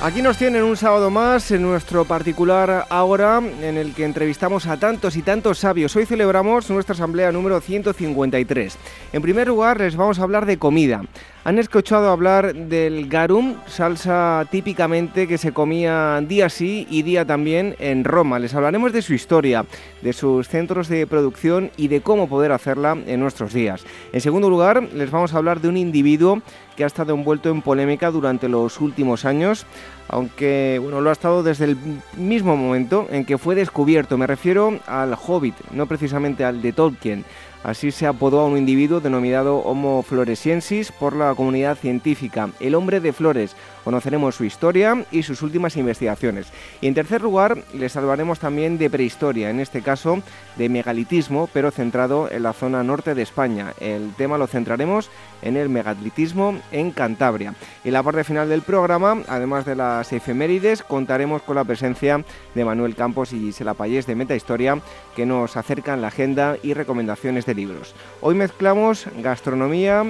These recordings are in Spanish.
Aquí nos tienen un sábado más en nuestro particular Ahora, en el que entrevistamos a tantos y tantos sabios. Hoy celebramos nuestra asamblea número 153. En primer lugar, les vamos a hablar de comida. Han escuchado hablar del garum, salsa típicamente que se comía día sí y día también en Roma. Les hablaremos de su historia, de sus centros de producción y de cómo poder hacerla en nuestros días. En segundo lugar, les vamos a hablar de un individuo que ha estado envuelto en polémica durante los últimos años, aunque bueno, lo ha estado desde el mismo momento en que fue descubierto. Me refiero al Hobbit, no precisamente al de Tolkien. Así se apodó a un individuo denominado Homo floresiensis por la comunidad científica, el hombre de flores. Conoceremos su historia y sus últimas investigaciones. Y en tercer lugar, les hablaremos también de prehistoria, en este caso de megalitismo, pero centrado en la zona norte de España. El tema lo centraremos en el megalitismo en Cantabria. Y en la parte final del programa, además de las efemérides, contaremos con la presencia de Manuel Campos y Gisela Payés de Meta Historia, que nos acercan la agenda y recomendaciones de libros. Hoy mezclamos gastronomía,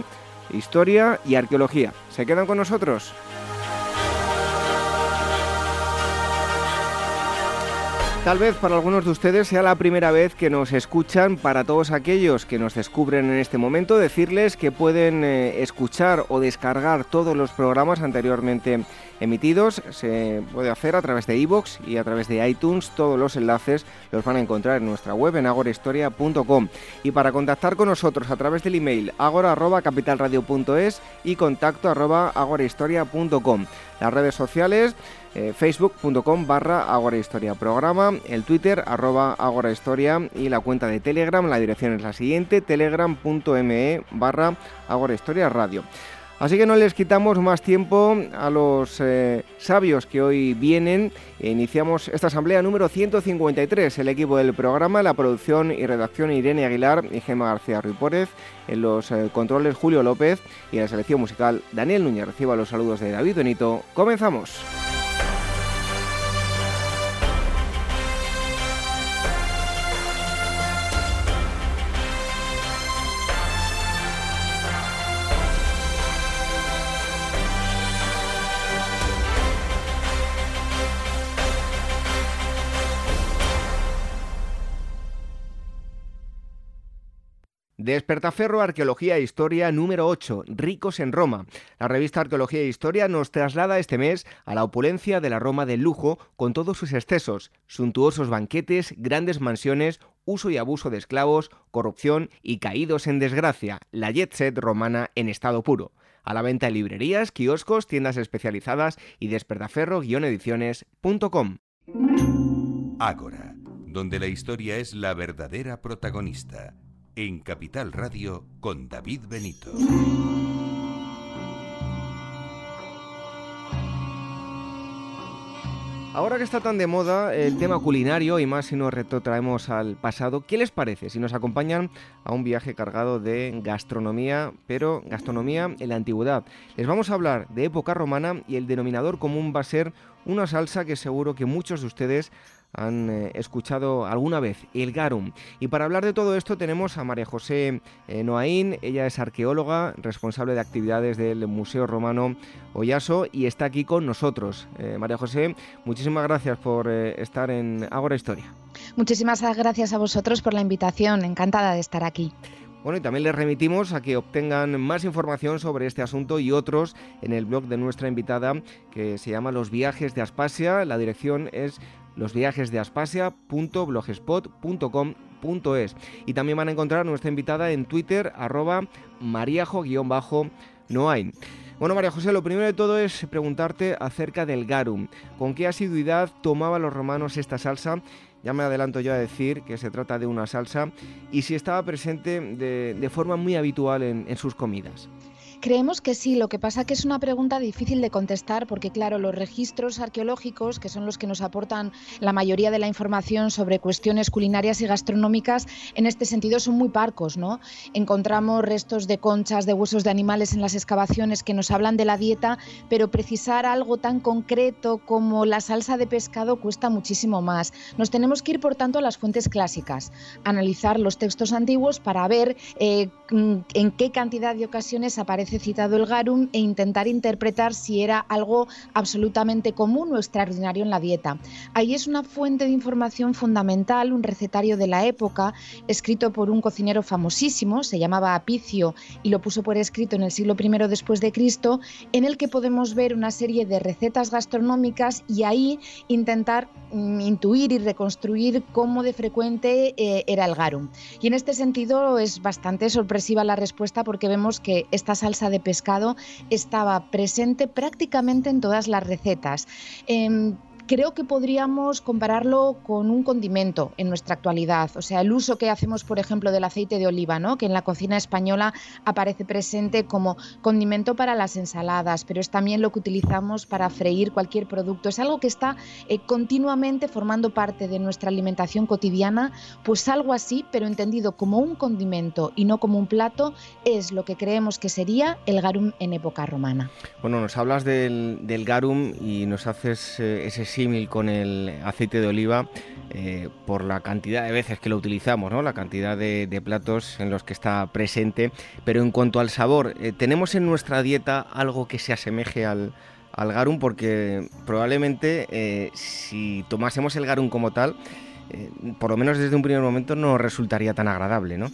historia y arqueología. ¿Se quedan con nosotros? Tal vez para algunos de ustedes sea la primera vez que nos escuchan. Para todos aquellos que nos descubren en este momento, decirles que pueden eh, escuchar o descargar todos los programas anteriormente emitidos. Se puede hacer a través de iVoox y a través de iTunes. Todos los enlaces los van a encontrar en nuestra web en agorahistoria.com. Y para contactar con nosotros a través del email agora.capitalradio.es y contacto agorahistoria.com. Las redes sociales eh, facebook.com barra programa, el twitter arroba agorahistoria y la cuenta de telegram, la dirección es la siguiente, telegram.me barra agorahistoria radio. Así que no les quitamos más tiempo a los eh, sabios que hoy vienen. Iniciamos esta asamblea número 153. El equipo del programa, la producción y redacción Irene Aguilar y Gemma García Ruipórez. En los eh, controles Julio López y en la selección musical Daniel Núñez. Reciba los saludos de David Benito. Comenzamos. Despertaferro Arqueología e Historia número 8, Ricos en Roma. La revista Arqueología e Historia nos traslada este mes a la opulencia de la Roma del lujo con todos sus excesos, suntuosos banquetes, grandes mansiones, uso y abuso de esclavos, corrupción y caídos en desgracia, la jet set romana en estado puro. A la venta en librerías, kioscos, tiendas especializadas y despertaferro-ediciones.com. Ágora, donde la historia es la verdadera protagonista en Capital Radio con David Benito. Ahora que está tan de moda el tema culinario y más si nos retrotraemos al pasado, ¿qué les parece si nos acompañan a un viaje cargado de gastronomía, pero gastronomía en la antigüedad? Les vamos a hablar de época romana y el denominador común va a ser una salsa que seguro que muchos de ustedes han eh, escuchado alguna vez, el garum. Y para hablar de todo esto tenemos a María José eh, Noaín, ella es arqueóloga, responsable de actividades del Museo Romano Oyaso y está aquí con nosotros. Eh, María José, muchísimas gracias por estar en Agora Historia. Muchísimas gracias a vosotros por la invitación, encantada de estar aquí. Bueno, y también les remitimos a que obtengan más información sobre este asunto y otros en el blog de nuestra invitada que se llama Los viajes de Aspasia. La dirección es losviajesdeaspasia.blogspot.com.es y también van a encontrar a nuestra invitada en Twitter arroba mariajo-noain. Bueno, María José, lo primero de todo es preguntarte acerca del garum. ¿Con qué asiduidad tomaban los romanos esta salsa? Ya me adelanto yo a decir que se trata de una salsa y si estaba presente de, forma muy habitual en sus comidas. Creemos que sí, lo que pasa que es una pregunta difícil de contestar porque claro, los registros arqueológicos, que son los que nos aportan la mayoría de la información sobre cuestiones culinarias y gastronómicas, en este sentido son muy parcos, ¿no? Encontramos restos de conchas, de huesos de animales en las excavaciones que nos hablan de la dieta, pero precisar algo tan concreto como la salsa de pescado cuesta muchísimo más. Nos tenemos que ir, por tanto, a las fuentes clásicas, analizar los textos antiguos para ver eh, en qué cantidad de ocasiones aparece citado el garum e intentar interpretar si era algo absolutamente común o extraordinario en la dieta. Ahí es una fuente de información fundamental, un recetario de la época, escrito por un cocinero famosísimo, se llamaba Apicio y lo puso por escrito en el siglo I después de Cristo, en el que podemos ver una serie de recetas gastronómicas y ahí intentar mm, intuir y reconstruir cómo de frecuente eh, era el garum. Y en este sentido es bastante sorpresiva la respuesta porque vemos que esta salsa de pescado estaba presente prácticamente en todas las recetas. Em, creo que podríamos compararlo con un condimento en nuestra actualidad. O sea, el uso que hacemos, por ejemplo, del aceite de oliva, ¿no? que en la cocina española aparece presente como condimento para las ensaladas, pero es también lo que utilizamos para freír cualquier producto. Es algo que está eh, continuamente formando parte de nuestra alimentación cotidiana, pues algo así, pero entendido como un condimento y no como un plato, es lo que creemos que sería el garum en época romana. Bueno, nos hablas del, garum y nos haces eh, ese con el aceite de oliva eh, por la cantidad de veces que lo utilizamos, ¿no? la cantidad de, platos en los que está presente. Pero en cuanto al sabor, eh, ¿tenemos en nuestra dieta algo que se asemeje al, garum? Porque probablemente eh, si tomásemos el garum como tal, por lo menos desde un primer momento no resultaría tan agradable, ¿no?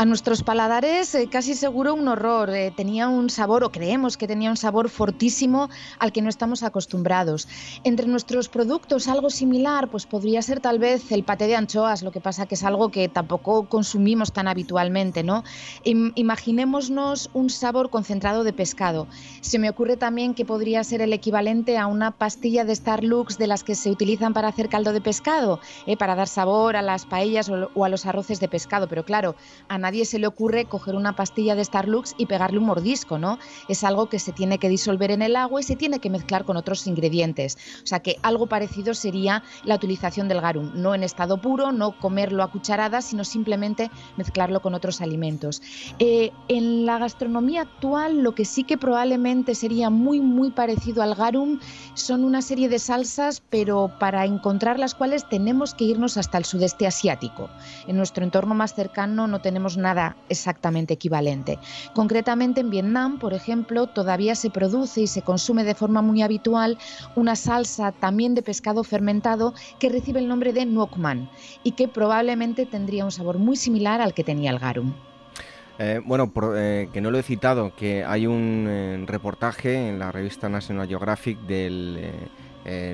A nuestros paladares eh, casi seguro un horror. Eh, tenía un sabor, o creemos que tenía un sabor fortísimo al que no estamos acostumbrados. Entre nuestros productos algo similar, pues podría ser tal vez el paté de anchoas, lo que pasa que es algo que tampoco consumimos tan habitualmente, ¿no? imaginémonos un sabor concentrado de pescado. Se me ocurre también que podría ser el equivalente a una pastilla de Starlux de las que se utilizan para hacer caldo de pescado, eh, para dar sabor a las paellas o, o a los arroces de pescado. Pero claro, a nadie se le ocurre coger una pastilla de Starlux y pegarle un mordisco, ¿no? Es algo que se tiene que disolver en el agua y se tiene que mezclar con otros ingredientes. O sea que algo parecido sería la utilización del garum, no en estado puro, no comerlo a cucharadas, sino simplemente mezclarlo con otros alimentos. Eh, en la gastronomía actual, lo que sí que probablemente sería muy, muy parecido al garum son una serie de salsas, pero para encontrar las cuales tenemos que irnos hasta el sudeste asiático. En nuestro entorno más cercano no tenemos nada exactamente equivalente. Concretamente en Vietnam, por ejemplo, todavía se produce y se consume de forma muy habitual una salsa también de pescado fermentado que recibe el nombre de Nuoc Man y que probablemente tendría un sabor muy similar al que tenía el garum. Eh, bueno, eh, que no lo he citado, que hay un eh, reportaje en la revista National Geographic del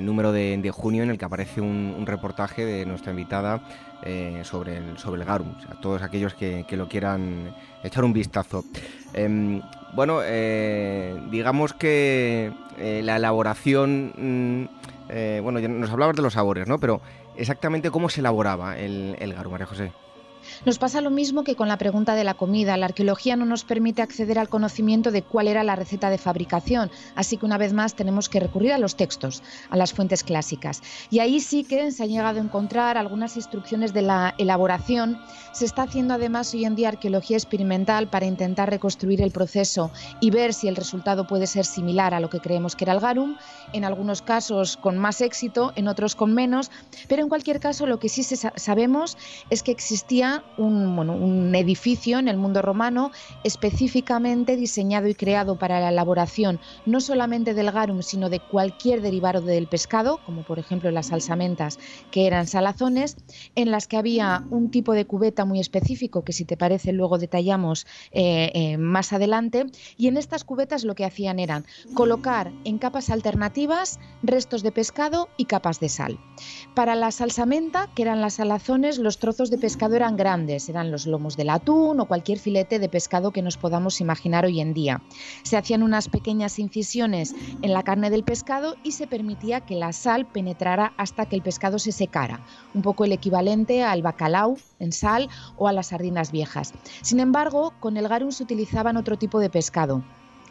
número de, junio en el que aparece un reportaje de nuestra invitada eh, sobre, el, sobre el garum, o todos aquellos que, lo quieran echar un vistazo. Em, bueno, eh, digamos que eh, la elaboración, mm, bueno, nos hablabas de los sabores, ¿no? Pero exactamente cómo se elaboraba el, el garum, María José. Nos pasa lo mismo que con la pregunta de la comida. La arqueología no nos permite acceder al conocimiento de cuál era la receta de fabricación, así que una vez más tenemos que recurrir a los textos, a las fuentes clásicas. Y ahí sí que se han llegado a encontrar algunas instrucciones de la elaboración. Se está haciendo además hoy en día arqueología experimental para intentar reconstruir el proceso y ver si el resultado puede ser similar a lo que creemos que era el garum, en algunos casos con más éxito, en otros con menos, pero en cualquier caso lo que sí sabemos es que existía un, edificio en el mundo romano específicamente diseñado y creado para la elaboración no solamente del garum, sino de cualquier derivado del pescado, como por ejemplo las salsamentas, que eran salazones, en las que había un tipo de cubeta muy específico, que si te parece luego detallamos eh, eh, más adelante, y en estas cubetas lo que hacían eran colocar en capas alternativas restos de pescado y capas de sal. Para la salsamenta, que eran las salazones, los trozos de pescado eran eran eran los lomos del atún o cualquier filete de pescado que nos podamos imaginar hoy en día. Se hacían unas pequeñas incisiones en la carne del pescado y se permitía que la sal penetrara hasta que el pescado se secara, un poco el equivalente al bacalao en sal o a las sardinas viejas. Sin embargo, con el garum se utilizaban otro tipo de pescado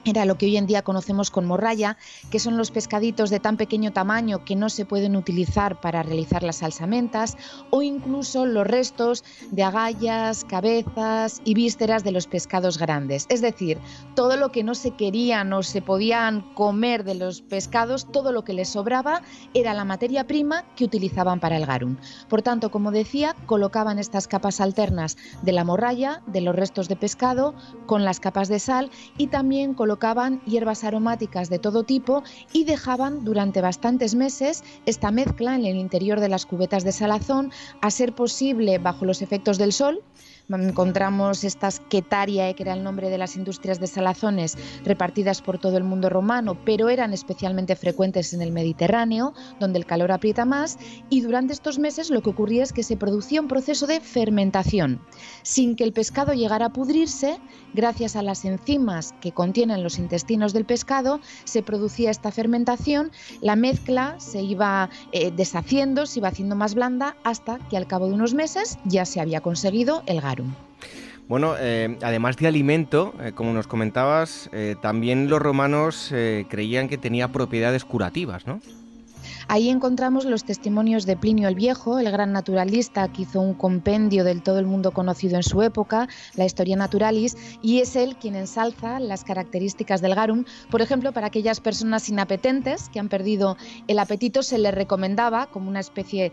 era lo que hoy en día conocemos con morralla, que son los pescaditos de tan pequeño tamaño que no se pueden utilizar para realizar las salsamentas, o incluso los restos de agallas, cabezas y vísceras de los pescados grandes. Es decir, todo lo que no se querían o se podían comer de los pescados, todo lo que les sobraba era la materia prima que utilizaban para el garum. Por tanto, como decía, colocaban estas capas alternas de la morralla, de los restos de pescado, con las capas de sal y también colocaban colocaban hierbas aromáticas de todo tipo y dejaban durante bastantes meses esta mezcla en el interior de las cubetas de salazón, a ser posible bajo los efectos del sol, encontramos estas quetaria, que era el nombre de las industrias de salazones repartidas por todo el mundo romano, pero eran especialmente frecuentes en el Mediterráneo, donde el calor aprieta más, y durante estos meses lo que ocurría es que se producía un proceso de fermentación. Sin que el pescado llegara a pudrirse, gracias a las enzimas que contienen los intestinos del pescado, se producía esta fermentación, la mezcla se iba eh, deshaciendo, se iba haciendo más blanda, hasta que al cabo de unos meses ya se había conseguido el Bueno, eh, además de alimento, eh, como nos comentabas, eh, también los romanos creían que tenía propiedades curativas, ¿no? Ahí encontramos los testimonios de Plinio el Viejo, el gran naturalista que hizo un compendio del todo el mundo conocido en su época, la Historia Naturalis, y es él quien ensalza las características del garum. Por ejemplo, para aquellas personas inapetentes que han perdido el apetito, se les recomendaba como una especie,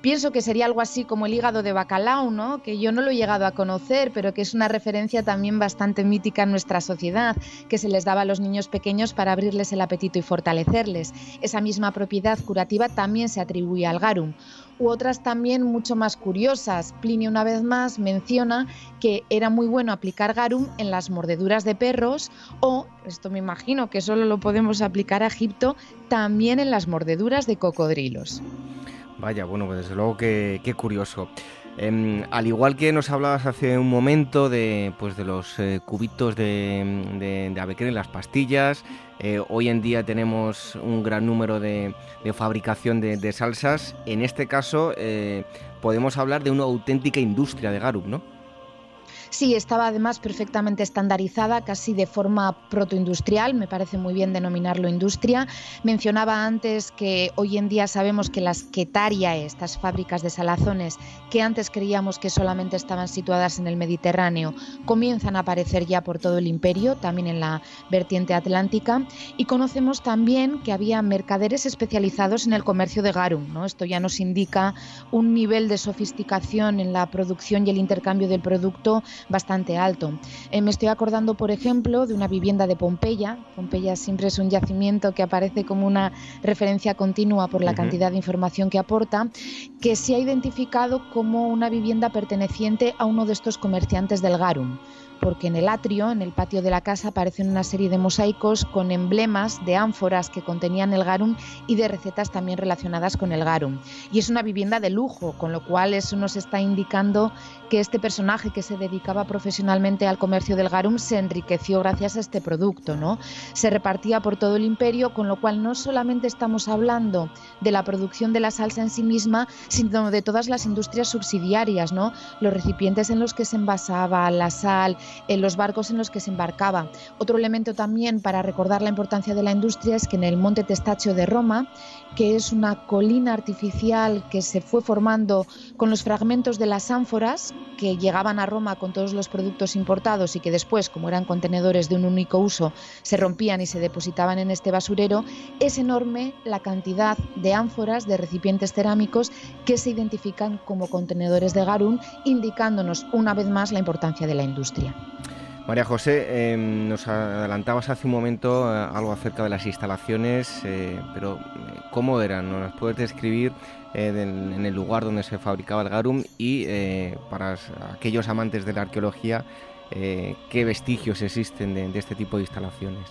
pienso que sería algo así como el hígado de bacalao, ¿no? que yo no lo he llegado a conocer, pero que es una referencia también bastante mítica en nuestra sociedad, que se les daba a los niños pequeños para abrirles el apetito y fortalecerles. Esa misma propiedad curativa también se atribuye al garum. U otras también mucho más curiosas. Plinio una vez más menciona que era muy bueno aplicar garum en las mordeduras de perros o, esto me imagino que solo lo podemos aplicar a Egipto, también en las mordeduras de cocodrilos. Vaya, bueno, pues desde luego que, qué curioso. Em, al igual que nos hablabas hace un momento de, pues de los eh, cubitos de, de, en las pastillas, eh, hoy en día tenemos un gran número de, fabricación de, salsas. En este caso eh, podemos hablar de una auténtica industria de garum, ¿no? Sí, estaba además perfectamente estandarizada, casi de forma protoindustrial, me parece muy bien denominarlo industria. Mencionaba antes que hoy en día sabemos que las quetaria, estas fábricas de salazones, que antes creíamos que solamente estaban situadas en el Mediterráneo, comienzan a aparecer ya por todo el imperio, también en la vertiente atlántica, y conocemos también que había mercaderes especializados en el comercio de garum. ¿no? Esto ya nos indica un nivel de sofisticación en la producción y el intercambio del producto bastante alto. Eh, me estoy acordando, por ejemplo, de una vivienda de Pompeya. Pompeya siempre es un yacimiento que aparece como una referencia continua por la cantidad de información que aporta, que se ha identificado como una vivienda perteneciente a uno de estos comerciantes del Garum porque en el atrio, en el patio de la casa, aparecen una serie de mosaicos con emblemas de ánforas que contenían el garum y de recetas también relacionadas con el garum. Y es una vivienda de lujo, con lo cual eso nos está indicando que este personaje que se dedicaba profesionalmente al comercio del garum se enriqueció gracias a este producto, ¿no? Se repartía por todo el imperio, con lo cual no solamente estamos hablando de la producción de la salsa en sí misma, sino de todas las industrias subsidiarias, ¿no? Los recipientes en los que se envasaba la sal, en los barcos en los que se embarcaba. Otro elemento también para recordar la importancia de la industria es que en el Monte Testaccio de Roma, que es una colina artificial que se fue formando con los fragmentos de las ánforas que llegaban a Roma con todos los productos importados y que después, como eran contenedores de un único uso, se rompían y se depositaban en este basurero, es enorme la cantidad de ánforas, de recipientes cerámicos que se identifican como contenedores de garum, indicándonos una vez más la importancia de la industria. María José, em, nos adelantabas hace un momento eh, algo acerca de las instalaciones, eh, pero eh, ¿cómo eran? ¿Nos puedes describir en el lugar donde se fabricaba el garum y para aquellos amantes de la arqueología, qué vestigios existen de este tipo de instalaciones?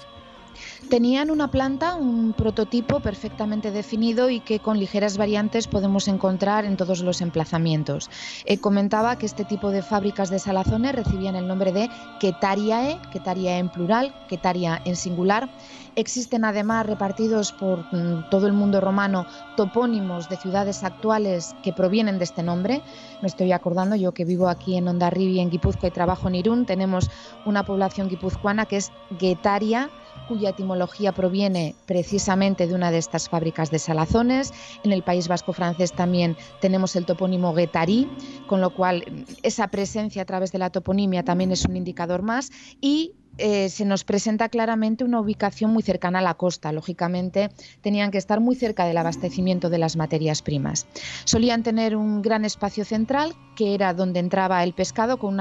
Tenían una planta, un prototipo perfectamente definido y que con ligeras variantes podemos encontrar en todos los emplazamientos. Eh, comentaba que este tipo de fábricas de salazones recibían el nombre de Quetariae, Quetariae en plural, Quetaria en singular. Existen además repartidos por mm, todo el mundo romano topónimos de ciudades actuales que provienen de este nombre. Me estoy acordando, yo que vivo aquí en Ondarribi, en Guipúzcoa y trabajo en Irún, tenemos una población guipuzcoana que es Guetaria, cuya etimología proviene precisamente de una de estas fábricas de salazones. En el País Vasco francés también tenemos el topónimo Guetarí, con lo cual esa presencia a través de la toponimia también es un indicador más. Y eh, se nos presenta claramente una ubicación muy cercana a la costa. Lógicamente, tenían que estar muy cerca del abastecimiento de las materias primas. Solían tener un gran espacio central, que era donde entraba el pescado, con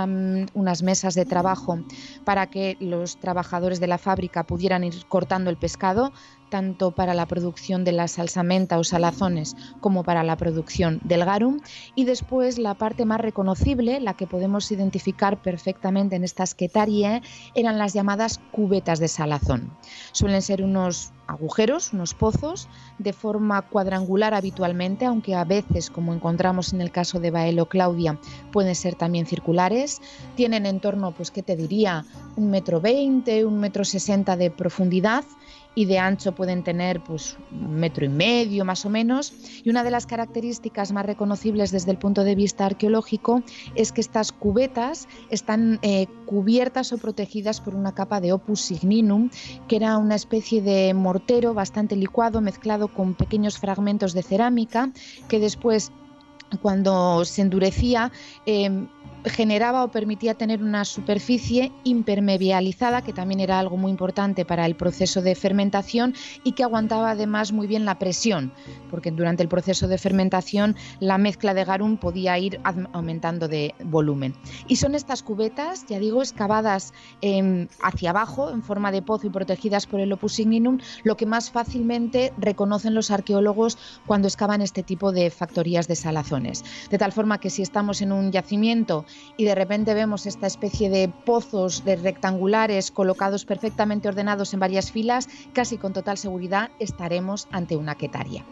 unas mesas de trabajo para que los trabajadores de la fábrica pudieran ir cortando el pescado tanto para la producción de la salsamenta o salazones como para la producción del garum. Y después la parte más reconocible, la que podemos identificar perfectamente en estas quetarie, eran las llamadas cubetas de salazón. Suelen ser unos agujeros, unos pozos, de forma cuadrangular habitualmente, aunque a veces, como encontramos en el caso de Baelo Claudia, pueden ser también circulares. Tienen en torno, pues, ¿qué te diría? Un metro veinte, un metro sesenta de profundidad y de ancho pueden tener pues un metro y medio más o menos. Y una de las características más reconocibles desde el punto de vista arqueológico es que estas cubetas están eh, cubiertas o protegidas por una capa de opus signinum, que era una especie de mortero bastante licuado mezclado con pequeños fragmentos de cerámica que después cuando se endurecía eh, generaba o permitía tener una superficie impermeabilizada, que también era algo muy importante para el proceso de fermentación y que aguantaba además muy bien la presión, porque durante el proceso de fermentación la mezcla de garum podía ir aumentando de volumen. Y son estas cubetas, ya digo, excavadas em, hacia abajo en forma de pozo y protegidas por el opus signinum, lo que más fácilmente reconocen los arqueólogos cuando excavan este tipo de factorías de salazones. De tal forma que si estamos en un yacimiento y de repente vemos esta especie de pozos de rectangulares colocados perfectamente ordenados en varias filas, casi con total seguridad estaremos ante una quetaria.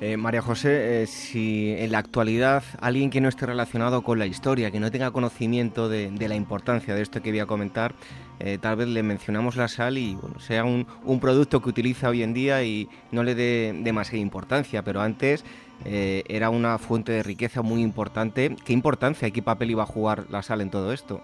Eh, María José, eh, si en la actualidad alguien que no esté relacionado con la historia, que no tenga conocimiento de, la importancia de esto que voy a comentar, eh, tal vez le mencionamos la sal y sea un, un, producto que utiliza hoy en día y no le dé demasiada importancia, pero antes eh, era una fuente de riqueza muy importante. ¿Qué importancia, qué papel iba a jugar la sal en todo esto?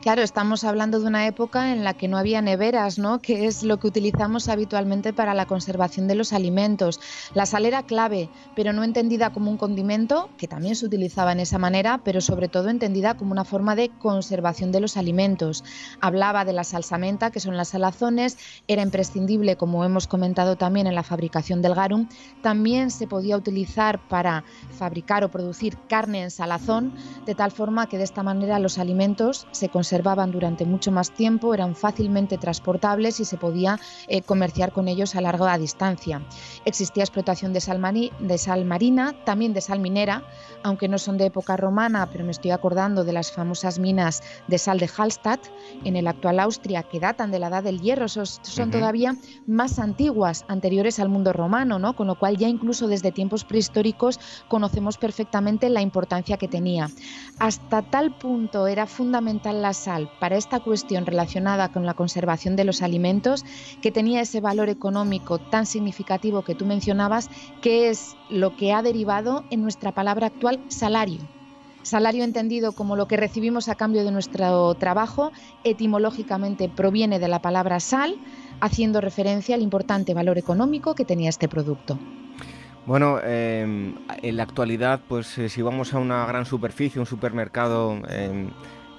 Claro, estamos hablando de una época en la que no había neveras, ¿no? Que es lo que utilizamos habitualmente para la conservación de los alimentos. La sal era clave, pero no entendida como un condimento, que también se utilizaba en esa manera, pero sobre todo entendida como una forma de conservación de los alimentos. Hablaba de la salsamenta, que son las salazones, era imprescindible, como hemos comentado también en la fabricación del garum. También se podía utilizar para fabricar o producir carne en salazón, de tal forma que de esta manera los alimentos se conservaban durante mucho más tiempo, eran fácilmente transportables y se podía eh, comerciar con ellos a larga distancia. Existía explotación de sal, de sal marina, también de sal minera, aunque no son de época romana, pero me estoy acordando de las famosas minas de sal de Hallstatt en el actual Austria, que datan de la edad del hierro, son, todavía más antiguas, anteriores al mundo romano, ¿no? con lo cual ya incluso desde tiempos prehistóricos conocemos perfectamente la importancia que tenía. Hasta tal punto era fundamental la sal para esta cuestión relacionada con la conservación de los alimentos que tenía ese valor económico tan significativo que tú mencionabas, que es lo que ha derivado en nuestra palabra actual salario. Salario entendido como lo que recibimos a cambio de nuestro trabajo, etimológicamente proviene de la palabra sal, haciendo referencia al importante valor económico que tenía este producto. Bueno, em, en la actualidad, pues eh, si vamos a una gran superficie, un supermercado, em,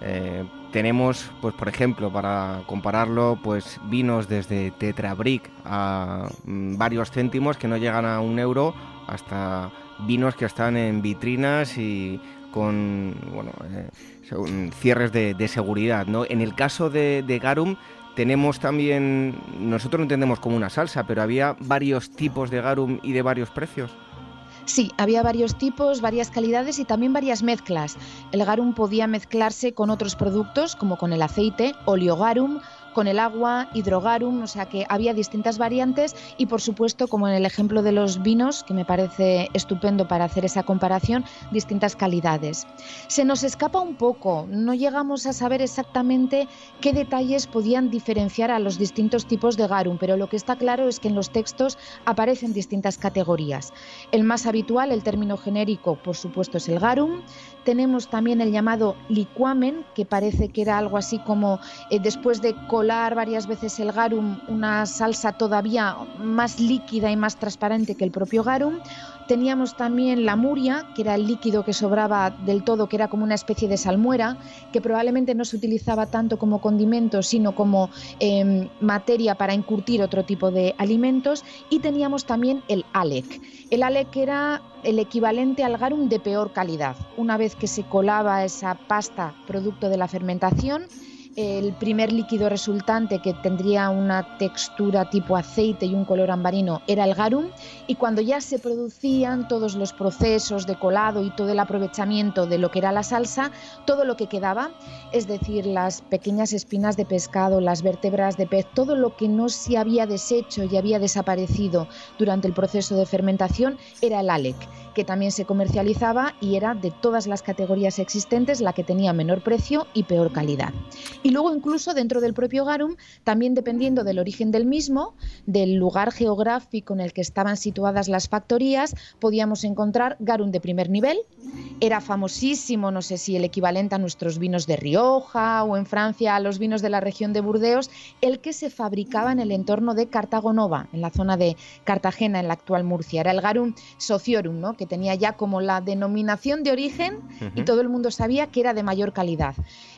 eh, tenemos, pues por ejemplo, para compararlo, pues vinos desde Tetrabric a mm, varios céntimos que no llegan a un euro, hasta vinos que están en vitrinas y con bueno, eh, cierres de, seguridad. ¿no? En el caso de, de Garum tenemos también, nosotros lo entendemos como una salsa, pero había varios tipos de Garum y de varios precios. Sí, había varios tipos, varias calidades y también varias mezclas. El garum podía mezclarse con otros productos como con el aceite, oleogarum, con el agua, hidrogarum, o sea que había distintas variantes y por supuesto, como en el ejemplo de los vinos, que me parece estupendo para hacer esa comparación, distintas calidades. Se nos escapa un poco, no llegamos a saber exactamente qué detalles podían diferenciar a los distintos tipos de garum, pero lo que está claro es que en los textos aparecen distintas categorías. El más habitual, el término genérico, por supuesto, es el garum. Tenemos también el llamado liquamen, que parece que era algo así como eh, después de varias veces el garum, una salsa todavía más líquida y más transparente que el propio garum. Teníamos también la muria, que era el líquido que sobraba del todo, que era como una especie de salmuera, que probablemente no se utilizaba tanto como condimento, sino como em, materia para encurtir otro tipo de alimentos. Y teníamos también el alec. El alec era el equivalente al garum de peor calidad. Una vez que se colaba esa pasta producto de la fermentación, el primer líquido resultante que tendría una textura tipo aceite y un color ambarino era el garum y cuando ya se producían todos los procesos de colado y todo el aprovechamiento de lo que era la salsa, todo lo que quedaba, es decir, las pequeñas espinas de pescado, las vértebras de pez, todo lo que no se había deshecho y había desaparecido durante el proceso de fermentación era el alec, que también se comercializaba y era de todas las categorías existentes la que tenía menor precio y peor calidad. Y luego incluso dentro del propio garum, también dependiendo del origen del mismo, del lugar geográfico en el que estaban situadas las factorías, podíamos encontrar garum de primer nivel. Era famosísimo, no sé si el equivalente a nuestros vinos de Rioja o en Francia a los vinos de la región de Burdeos, el que se fabricaba en el entorno de Cartago Nova, en la zona de Cartagena, en la actual Murcia. Era el garum sociorum, ¿no? que tenía ya como la denominación de origen y todo el mundo sabía que era de mayor calidad.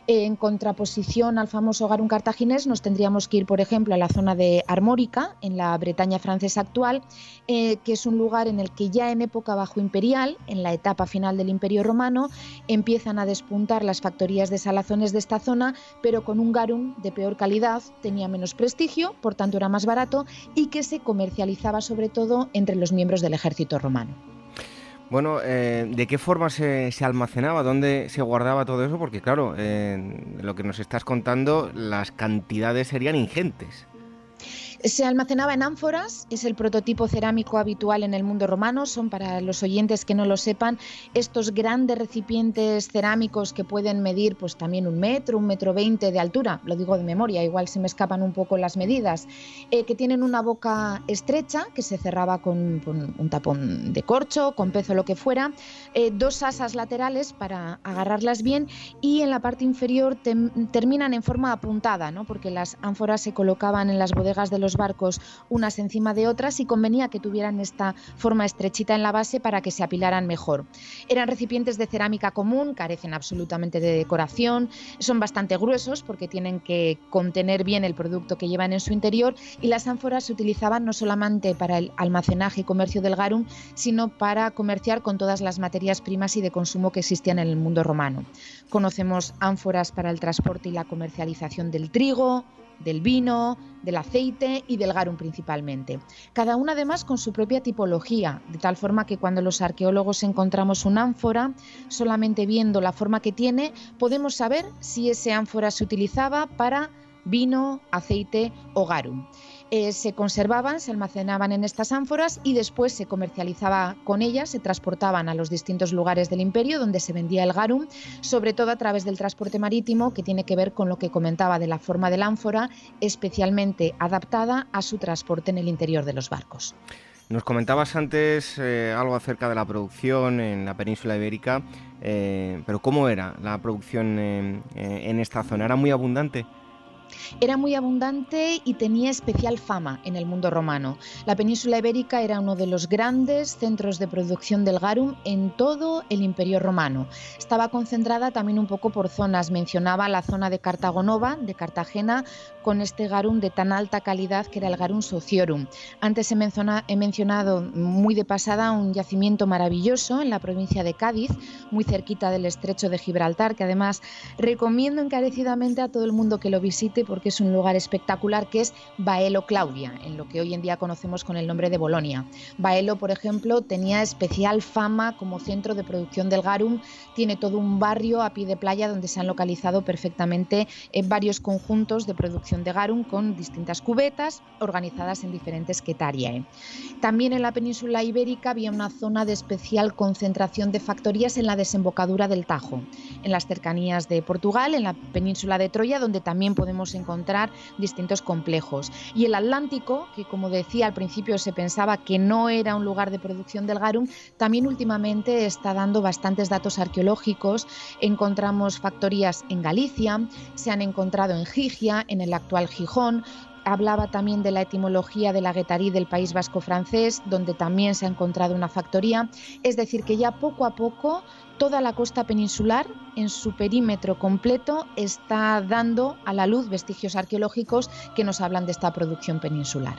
En contraposición al famoso garum cartaginés, nos tendríamos que ir, por ejemplo, a la zona de Armórica, en la Bretaña francesa actual, eh, que es un lugar en el que ya en época bajo imperial, en la etapa final del Imperio Romano, empiezan a despuntar las factorías de salazones de esta zona, pero con un garum de peor calidad, tenía menos prestigio, por tanto era más barato y que se comercializaba sobre todo entre los miembros del ejército romano. Bueno, eh, ¿de qué forma se, almacenaba? ¿Dónde se guardaba todo eso? Porque claro, lo que nos estás contando, las cantidades serían ingentes. Se almacenaba en ánforas, es el prototipo cerámico habitual en el mundo romano, son para los oyentes que no lo sepan estos grandes recipientes cerámicos que pueden medir pues también un metro, un metro veinte de altura, lo digo de memoria, igual se me escapan un poco las medidas, eh, que tienen una boca estrecha que se cerraba con, un tapón de corcho, con pez o lo que fuera, eh, dos asas laterales para agarrarlas bien y en la parte inferior terminan en forma apuntada, ¿no? porque las ánforas se colocaban en las bodegas de los barcos unas encima de otras y convenía que tuvieran esta forma estrechita en la base para que se apilaran mejor. Eran recipientes de cerámica común, carecen absolutamente de decoración, son bastante gruesos porque tienen que contener bien el producto que llevan en su interior y las ánforas se utilizaban no solamente para el almacenaje y comercio del garum, sino para comerciar con todas las materias primas y de consumo que existían en el mundo romano. Conocemos ánforas para el transporte y la comercialización del trigo, del vino, del aceite y del garum principalmente. Cada una además con su propia tipología, de tal forma que cuando los arqueólogos encontramos un ánfora, solamente viendo la forma que tiene, podemos saber si ese ánfora se utilizaba para vino, aceite o garum. Eh, se conservaban, se almacenaban en estas ánforas y después se comercializaba con ellas, se transportaban a los distintos lugares del imperio donde se vendía el garum, sobre todo a través del transporte marítimo que tiene que ver con lo que comentaba de la forma del ánfora, especialmente adaptada a su transporte en el interior de los barcos. Nos comentabas antes eh, algo acerca de la producción en la península ibérica, eh, pero ¿cómo era la producción en esta zona? ¿Era muy abundante? Era muy abundante y tenía especial fama en el mundo romano. La península ibérica era uno de los grandes centros de producción del garum en todo el imperio romano. Estaba concentrada también un poco por zonas. Mencionaba la zona de Cartagonova, de Cartagena, con este garum de tan alta calidad que era el garum sociorum. Antes he, mencionado muy de pasada un yacimiento maravilloso en la provincia de Cádiz, muy cerquita del estrecho de Gibraltar, que además recomiendo encarecidamente a todo el mundo que lo visite porque es un lugar espectacular que es Baelo Claudia, en lo que hoy en día conocemos con el nombre de Bolonia. Baelo, por ejemplo, tenía especial fama como centro de producción del garum, tiene todo un barrio a pie de playa donde se han localizado perfectamente en eh, varios conjuntos de producción de garum con distintas cubetas organizadas en diferentes quetariae. También en la península ibérica había una zona de especial concentración de factorías en la desembocadura del Tajo, en las cercanías de Portugal, en la península de Troya, donde también podemos encontrar distintos complejos. Y el Atlántico, que como decía al principio se pensaba que no era un lugar de producción del garum, también últimamente está dando bastantes datos arqueológicos. Encontramos factorías en Galicia, se han encontrado en Gigia, en el actual Gijón, hablaba también de la etimología de la guetarí del País Vasco francés, donde también se ha encontrado una factoría. Es decir, que ya poco a poco toda la costa peninsular, en su perímetro completo, está dando a la luz vestigios arqueológicos que nos hablan de esta producción peninsular.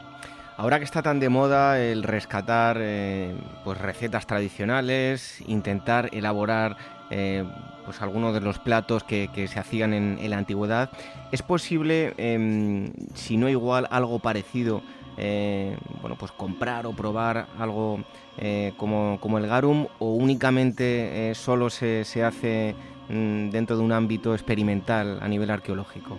Ahora que está tan de moda el rescatar eh, pues recetas tradicionales, intentar elaborar eh, pues algunos de los platos que, se hacían en, la antigüedad. ¿Es posible, em, si no igual, algo parecido, eh, bueno, pues comprar o probar algo eh, como, el garum o únicamente solo se, se hace mm, dentro de un ámbito experimental a nivel arqueológico?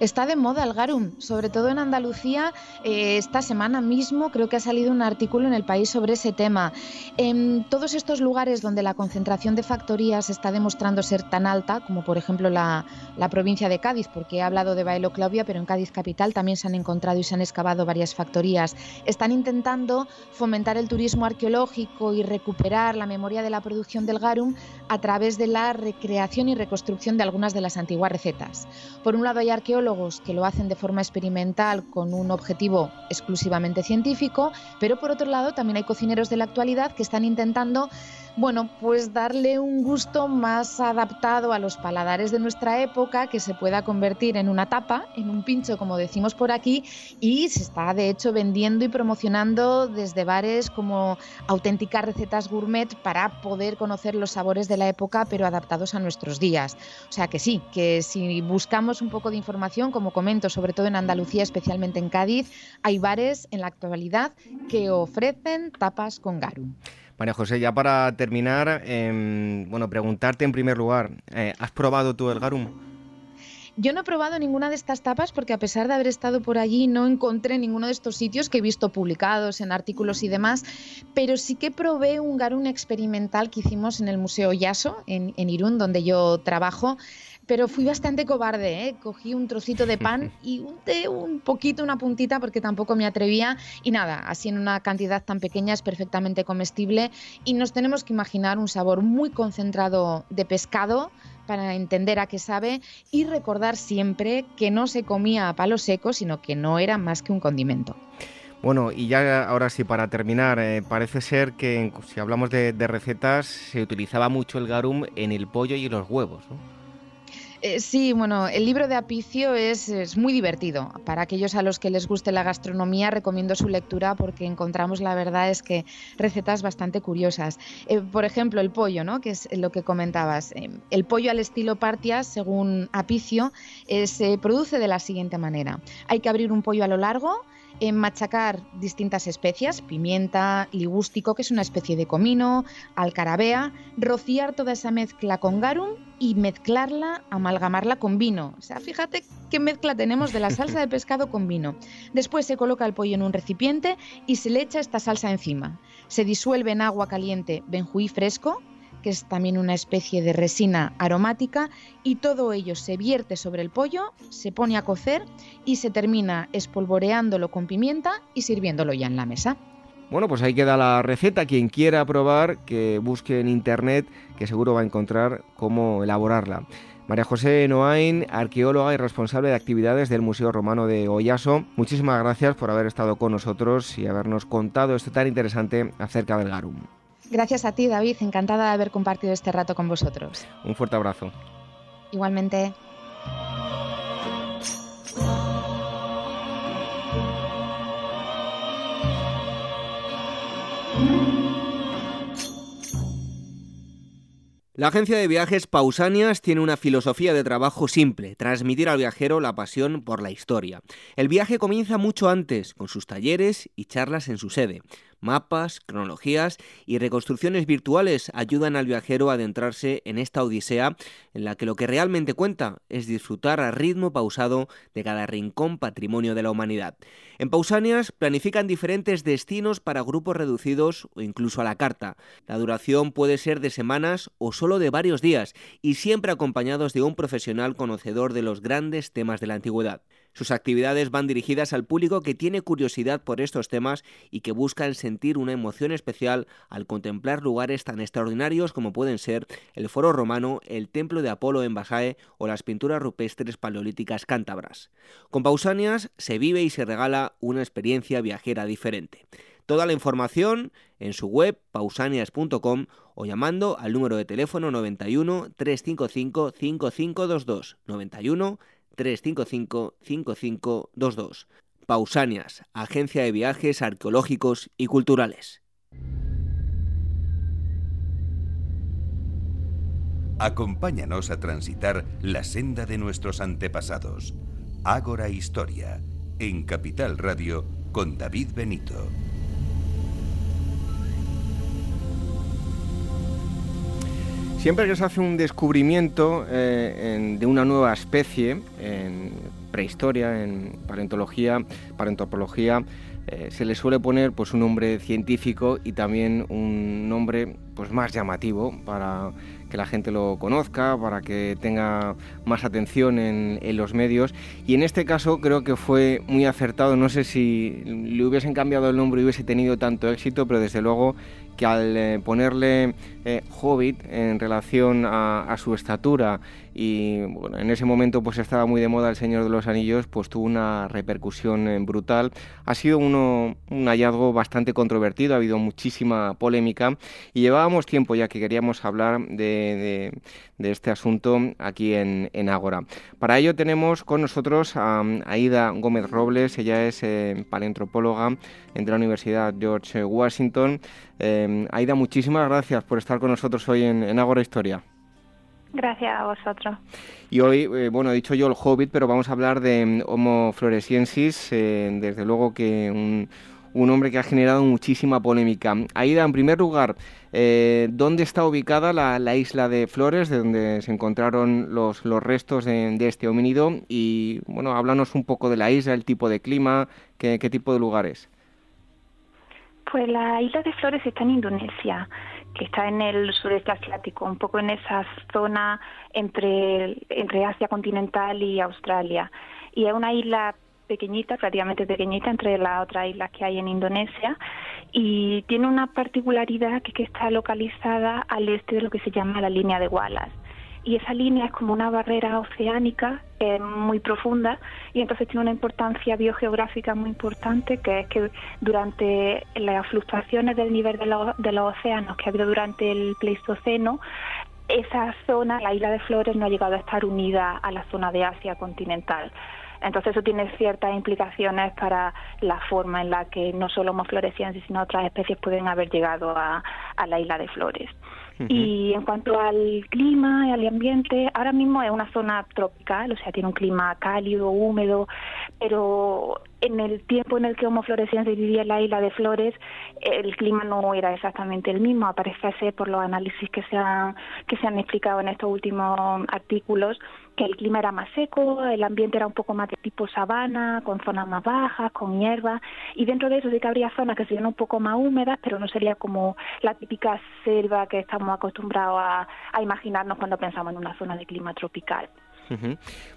Está de moda el garum, sobre todo en Andalucía. Eh, esta semana mismo creo que ha salido un artículo en el país sobre ese tema. En todos estos lugares donde la concentración de factorías está demostrando ser tan alta, como por ejemplo la, provincia de Cádiz, porque he hablado de Baelo Claudia, pero en Cádiz capital también se han encontrado y se han excavado varias factorías. Están intentando fomentar el turismo arqueológico y recuperar la memoria de la producción del garum a través de la recreación y reconstrucción de algunas de las antiguas recetas. Por un lado hay arqueólogos que lo hacen de forma experimental con un objetivo exclusivamente científico, pero por otro lado también hay cocineros de la actualidad que están intentando bueno, pues darle un gusto más adaptado a los paladares de nuestra época, que se pueda convertir en una tapa, en un pincho, como decimos por aquí, y se está de hecho vendiendo y promocionando desde bares como auténticas recetas gourmet para poder conocer los sabores de la época, pero adaptados a nuestros días. O sea que sí, que si buscamos un poco de información, como comento, sobre todo en Andalucía, especialmente en Cádiz, hay bares en la actualidad que ofrecen tapas con garum. María José, ya para terminar, em, bueno, preguntarte en primer lugar, eh, ¿has probado tú el garum? Yo no he probado ninguna de estas tapas porque a pesar de haber estado por allí no encontré ninguno de estos sitios que he visto publicados en artículos y demás, pero sí que probé un garum experimental que hicimos en el Museo Yaso, en, en Irún, donde yo trabajo pero fui bastante cobarde, ¿eh? cogí un trocito de pan y unté un poquito, una puntita, porque tampoco me atrevía. Y nada, así en una cantidad tan pequeña es perfectamente comestible y nos tenemos que imaginar un sabor muy concentrado de pescado para entender a qué sabe y recordar siempre que no se comía a palo seco, sino que no era más que un condimento. Bueno, y ya ahora sí, para terminar, eh, parece ser que si hablamos de, de, recetas, se utilizaba mucho el garum en el pollo y los huevos. ¿no? Eh, sí, bueno, el libro de Apicio es, muy divertido. Para aquellos a los que les guste la gastronomía, recomiendo su lectura porque encontramos, la verdad, es que recetas bastante curiosas. Eh, por ejemplo, el pollo, ¿no? que es lo que comentabas. Eh, el pollo al estilo Partia, según Apicio, se produce de la siguiente manera. Hay que abrir un pollo a lo largo, en machacar distintas especias, pimienta, ligústico, que es una especie de comino, alcarabea, rociar toda esa mezcla con garum y mezclarla, amalgamarla con vino. O sea, fíjate qué mezcla tenemos de la salsa de pescado con vino. Después se coloca el pollo en un recipiente y se le echa esta salsa encima. Se disuelve en agua caliente benjuí fresco, que es también una especie de resina aromática, y todo ello se vierte sobre el pollo, se pone a cocer y se termina espolvoreándolo con pimienta y sirviéndolo ya en la mesa. Bueno, pues ahí queda la receta. Quien quiera probar, que busque en internet, que seguro va a encontrar cómo elaborarla. María José Noain, arqueóloga y responsable de actividades del Museo Romano de Oyaso, muchísimas gracias por haber estado con nosotros y habernos contado esto tan interesante acerca del Garum. Gracias a ti, David. Encantada de haber compartido este rato con vosotros. Un fuerte abrazo. Igualmente. La agencia de viajes Pausanias tiene una filosofía de trabajo simple, transmitir al viajero la pasión por la historia. El viaje comienza mucho antes, con sus talleres y charlas en su sede. Mapas, cronologías y reconstrucciones virtuales ayudan al viajero a adentrarse en esta odisea en la que lo que realmente cuenta es disfrutar a ritmo pausado de cada rincón patrimonio de la humanidad. En Pausanias planifican diferentes destinos para grupos reducidos o incluso a la carta. La duración puede ser de semanas o solo de varios días y siempre acompañados de un profesional conocedor de los grandes temas de la antigüedad. Sus actividades van dirigidas al público que tiene curiosidad por estos temas y que buscan sentir una emoción especial al contemplar lugares tan extraordinarios como pueden ser el Foro Romano, el Templo de Apolo en Basae o las pinturas rupestres paleolíticas cántabras. Con Pausanias se vive y se regala una experiencia viajera diferente. Toda la información en su web pausanias.com o llamando al número de teléfono 91 355 5522 91 355-5522. Pausanias, Agencia de Viajes Arqueológicos y Culturales. Acompáñanos a transitar la senda de nuestros antepasados. Ágora Historia, en Capital Radio, con David Benito. Siempre que se hace un descubrimiento eh, de una nueva especie, en prehistoria, en paleontología, paleontología, eh, se le suele poner pues un nombre científico y también un nombre pues más llamativo para que la gente lo conozca, para que tenga más atención en, en, los medios. Y en este caso creo que fue muy acertado. No sé si le hubiesen cambiado el nombre y hubiese tenido tanto éxito, pero desde luego que al eh, ponerle eh, Hobbit en relación a, su estatura y en ese momento pues estaba muy de moda el Señor de los Anillos, pues tuvo una repercusión eh, brutal. Ha sido uno, un hallazgo bastante controvertido, ha habido muchísima polémica y llevábamos tiempo ya que queríamos hablar de, este asunto aquí en, en Ágora. Para ello tenemos con nosotros a Aida Gómez Robles, ella es paleontropóloga de la Universidad George Washington. Eh, Aida, muchísimas gracias por estar con nosotros hoy en, en Agora Historia. Gracias a vosotros. Y hoy, eh, bueno, he dicho yo el Hobbit, pero vamos a hablar de mm, Homo floresiensis, eh, desde luego que un, un, hombre que ha generado muchísima polémica. Aida, en primer lugar, eh, ¿dónde está ubicada la, la, isla de Flores, de donde se encontraron los, los restos de, de, este homínido? Y, bueno, háblanos un poco de la isla, el tipo de clima, qué, qué tipo de lugares. Pues la isla de Flores está en Indonesia, que está en el sureste asiático, un poco en esa zona entre, Asia continental y Australia. Y es una isla pequeñita, relativamente pequeñita, entre las otras islas que hay en Indonesia, y tiene una particularidad que es que está localizada al este de lo que se llama la línea de Wallace y esa línea es como una barrera oceánica eh, muy profunda y entonces tiene una importancia biogeográfica muy importante que es que durante las fluctuaciones del nivel de, de los océanos que ha habido durante el Pleistoceno esa zona, la isla de Flores, no ha llegado a estar unida a la zona de Asia continental. Entonces eso tiene ciertas implicaciones para la forma en la que no solo Homo floresiensis, sino otras especies pueden haber llegado a, a la isla de Flores. Y en cuanto al clima y al ambiente, ahora mismo es una zona tropical, o sea, tiene un clima cálido, húmedo, pero en el tiempo en el que Homo floresiensis vivía en la isla de Flores, el clima no era exactamente el mismo. Aparece por los análisis que se han, que se han explicado en estos últimos artículos que el clima era más seco, el ambiente era un poco más de tipo sabana, con zonas más bajas, con hierba, y dentro de eso sí que habría zonas que serían un poco más húmedas, pero no sería como la típica selva que estamos acostumbrados a, imaginarnos cuando pensamos en una zona de clima tropical.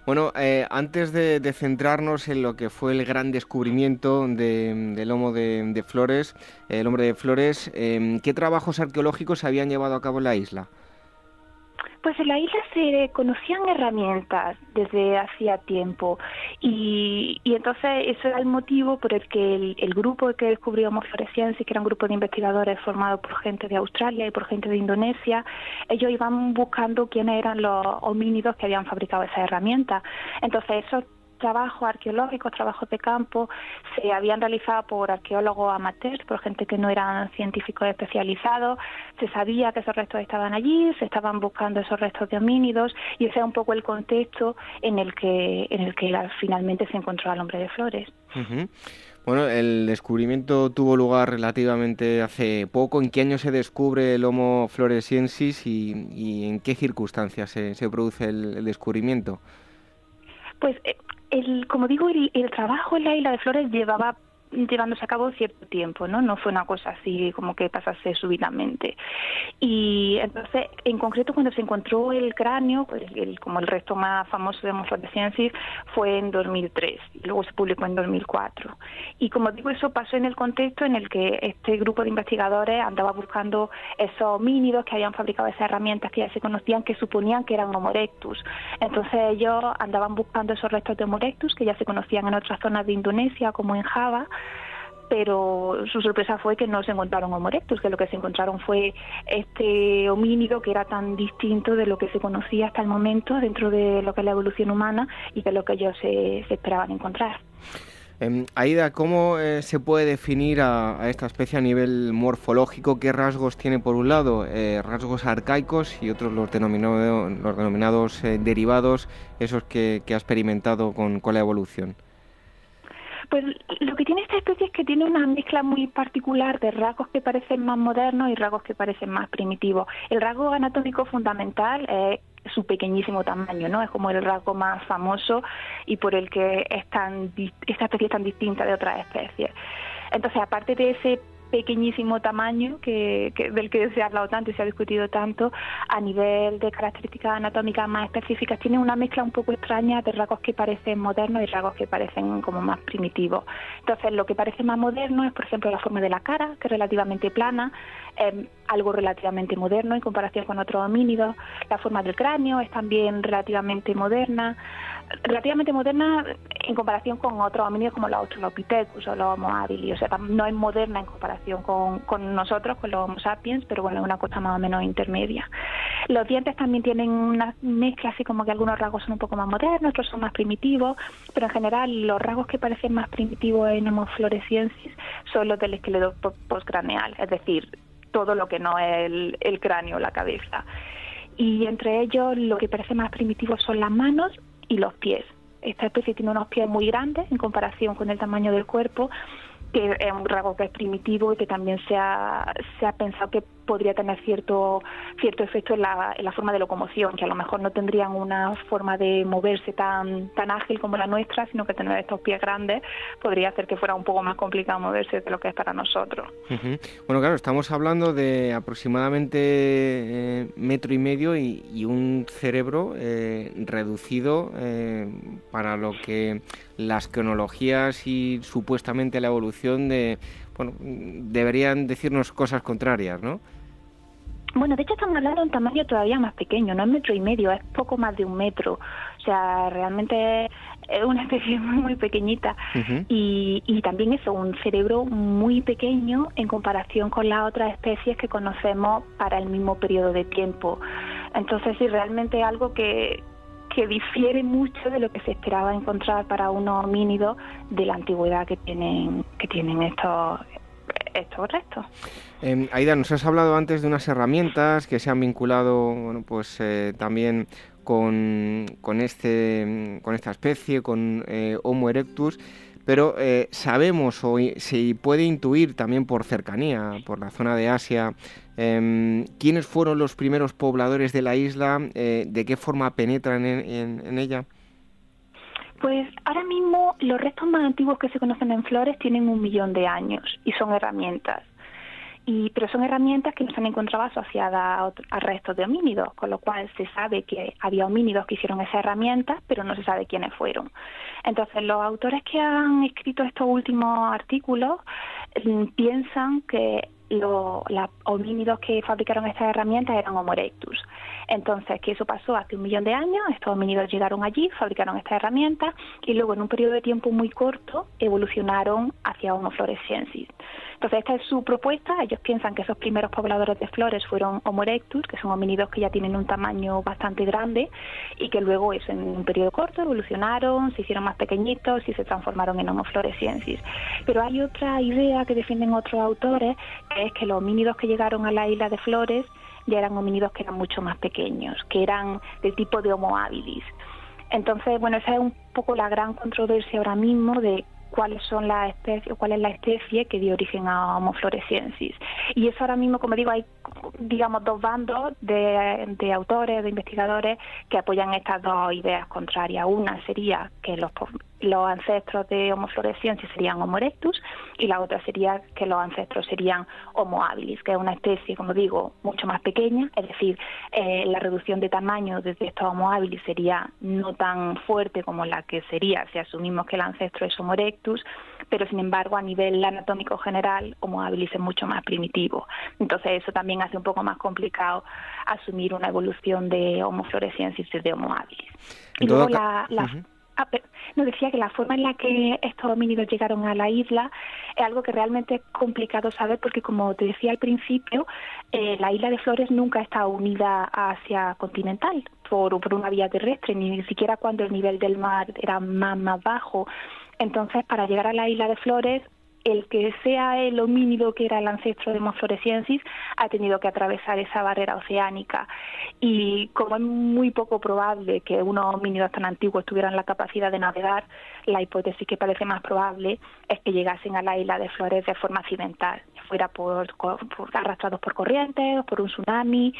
Bueno, eh, antes de, centrarnos en lo que fue el gran descubrimiento de, del Homo de, Flores, el hombre de Flores, eh, ¿qué trabajos arqueológicos habían llevado a cabo en la isla? Pues en la isla se conocían herramientas desde hacía tiempo y, y entonces eso era el motivo por el que el, el grupo que descubrió Homo floresiensis, que era un grupo de investigadores formado por gente de Australia y por gente de Indonesia, ellos iban buscando quiénes eran los homínidos que habían fabricado esa herramienta. Entonces esos trabajos arqueológicos, trabajos de campo, se habían realizado por arqueólogos amateurs, por gente que no eran científicos especializados. Se sabía que esos restos estaban allí, se estaban buscando esos restos de homínidos y ese es un poco el contexto en el que, en el que finalmente se encontró al hombre de flores. Bueno, el descubrimiento tuvo lugar relativamente hace poco. ¿En qué año se descubre el Homo floresiensis y, en qué circunstancias se, produce el, descubrimiento? Pues, eh, el, como digo, el, el, trabajo en la isla de Flores llevaba llevándose a cabo cierto tiempo, ¿no? No fue una cosa así como que pasase súbitamente. Y entonces, en concreto, cuando se encontró el cráneo, pues el, como el resto más famoso de Homo fue en 2003 y luego se publicó en 2004. Y como digo, eso pasó en el contexto en el que este grupo de investigadores andaba buscando esos homínidos que habían fabricado esas herramientas que ya se conocían, que suponían que eran Homo erectus. Entonces ellos andaban buscando esos restos de Homo erectus que ya se conocían en otras zonas de Indonesia, como en Java, pero su sorpresa fue que no se encontraron Homo erectus, que lo que se encontraron fue este homínido que era tan distinto de lo que se conocía hasta el momento dentro de lo que es la evolución humana y de lo que ellos se, esperaban encontrar. Eh, Aida, ¿cómo eh, se puede definir a, esta especie a nivel morfológico? ¿Qué rasgos tiene por un lado? Eh, rasgos arcaicos y otros los, los denominados eh, derivados, esos que, ha experimentado con la evolución. Pues lo que tiene esta especie es que tiene una mezcla muy particular de rasgos que parecen más modernos y rasgos que parecen más primitivos. El rasgo anatómico fundamental es su pequeñísimo tamaño, ¿no? Es como el rasgo más famoso y por el que es esta especie es tan distinta de otras especies. Entonces, aparte de ese pequeñísimo tamaño que, del que se ha hablado tanto y se ha discutido tanto a nivel de características anatómicas más específicas. Tiene una mezcla un poco extraña de rasgos que parecen modernos y rasgos que parecen como más primitivos. Entonces lo que parece más moderno es por ejemplo la forma de la cara que es relativamente plana algo relativamente moderno en comparación con otros homínidos. La forma del cráneo es también relativamente moderna relativamente moderna en comparación con otros homínidos como los Australopithecus o los Homo habilis. O sea, no es moderna en comparación con, nosotros, con los Homo sapiens, pero bueno, es una cosa más o menos intermedia. Los dientes también tienen una mezcla así como que algunos rasgos son un poco más modernos, otros son más primitivos, pero en general los rasgos que parecen más primitivos en Homo floresiensis son los del esqueleto postcraneal, es decir, todo lo que no es el, el cráneo, la cabeza. Y entre ellos lo que parece más primitivo son las manos y los pies. Esta especie tiene unos pies muy grandes en comparación con el tamaño del cuerpo que es un rasgo que es primitivo y que también se ha, se ha pensado que podría tener cierto cierto efecto en la, en la forma de locomoción, que a lo mejor no tendrían una forma de moverse tan tan ágil como la nuestra, sino que tener estos pies grandes podría hacer que fuera un poco más complicado moverse de lo que es para nosotros. Bueno, claro, estamos hablando de aproximadamente eh, metro y medio y, un cerebro eh, reducido eh, para lo que las cronologías y supuestamente la evolución de, bueno, deberían decirnos cosas contrarias, ¿no? Bueno, de hecho estamos hablando de un tamaño todavía más pequeño, no es metro y medio, es poco más de un metro. O sea, realmente es una especie muy, muy pequeñita. y, y también eso, un cerebro muy pequeño en comparación con las otras especies que conocemos para el mismo periodo de tiempo. Entonces, sí, realmente es algo que, que difiere mucho de lo que se esperaba encontrar para unos homínidos de la antigüedad que tienen, que tienen estos, estos restos. Eh, Aida, nos has hablado antes de unas herramientas que se han vinculado, bueno, pues eh, también con, con, este, con esta especie, con eh, Homo erectus pero eh, sabemos o se puede intuir también por cercanía, por la zona de Asia, eh, quiénes fueron los primeros pobladores de la isla, eh, de qué forma penetran en, ella. Pues ahora mismo los restos más antiguos que se conocen en Flores tienen un millón de años y son herramientas. Y, pero son herramientas que no se han encontrado asociadas a, restos de homínidos, con lo cual se sabe que había homínidos que hicieron esas herramientas, pero no se sabe quiénes fueron. Entonces, los autores que han escrito estos últimos artículos mm, piensan que los homínidos que fabricaron estas herramientas eran Homo erectus. Entonces, que eso pasó hace un millón de años, estos homínidos llegaron allí, fabricaron estas herramientas y luego en un periodo de tiempo muy corto evolucionaron hacia Homo floresiensis. Entonces, esta es su propuesta. Ellos piensan que esos primeros pobladores de flores fueron Homo erectus, que son homínidos que ya tienen un tamaño bastante grande y que luego, eso, en un periodo corto, evolucionaron, se hicieron más pequeñitos y se transformaron en Homo floresiensis. Pero hay otra idea que defienden otros autores, que es que los homínidos que llegaron a la isla de Flores ya eran homínidos que eran mucho más pequeños, que eran del tipo de Homo habilis. Entonces, bueno, esa es un poco la gran controversia ahora mismo de cuáles son las especies, cuál es la especie que dio origen a Homo floresiensis. Y eso ahora mismo, como digo, hay digamos dos bandos de, de autores, de investigadores que apoyan estas dos ideas contrarias. Una sería que los los ancestros de Homo floresiensis serían Homo erectus y la otra sería que los ancestros serían Homo habilis, que es una especie, como digo, mucho más pequeña, es decir, eh, la reducción de tamaño desde estos Homo habilis sería no tan fuerte como la que sería si asumimos que el ancestro es Homo erectus, pero sin embargo a nivel anatómico general Homo habilis es mucho más primitivo. Entonces eso también hace un poco más complicado asumir una evolución de Homo floresiensis desde Homo habilis. Y luego la, Ah, nos decía que la forma en la que estos homínidos llegaron a la isla es algo que realmente es complicado saber porque, como te decía al principio, eh, la isla de Flores nunca está unida a Asia continental por, por una vía terrestre, ni siquiera cuando el nivel del mar era más, más bajo. Entonces, para llegar a la isla de Flores el que sea el homínido que era el ancestro de Homo floresiensis ha tenido que atravesar esa barrera oceánica. Y como es muy poco probable que unos homínidos tan antiguos tuvieran la capacidad de navegar, la hipótesis que parece más probable es que llegasen a la isla de Flores de forma accidental, fuera por, arrastrados por corrientes, por un tsunami,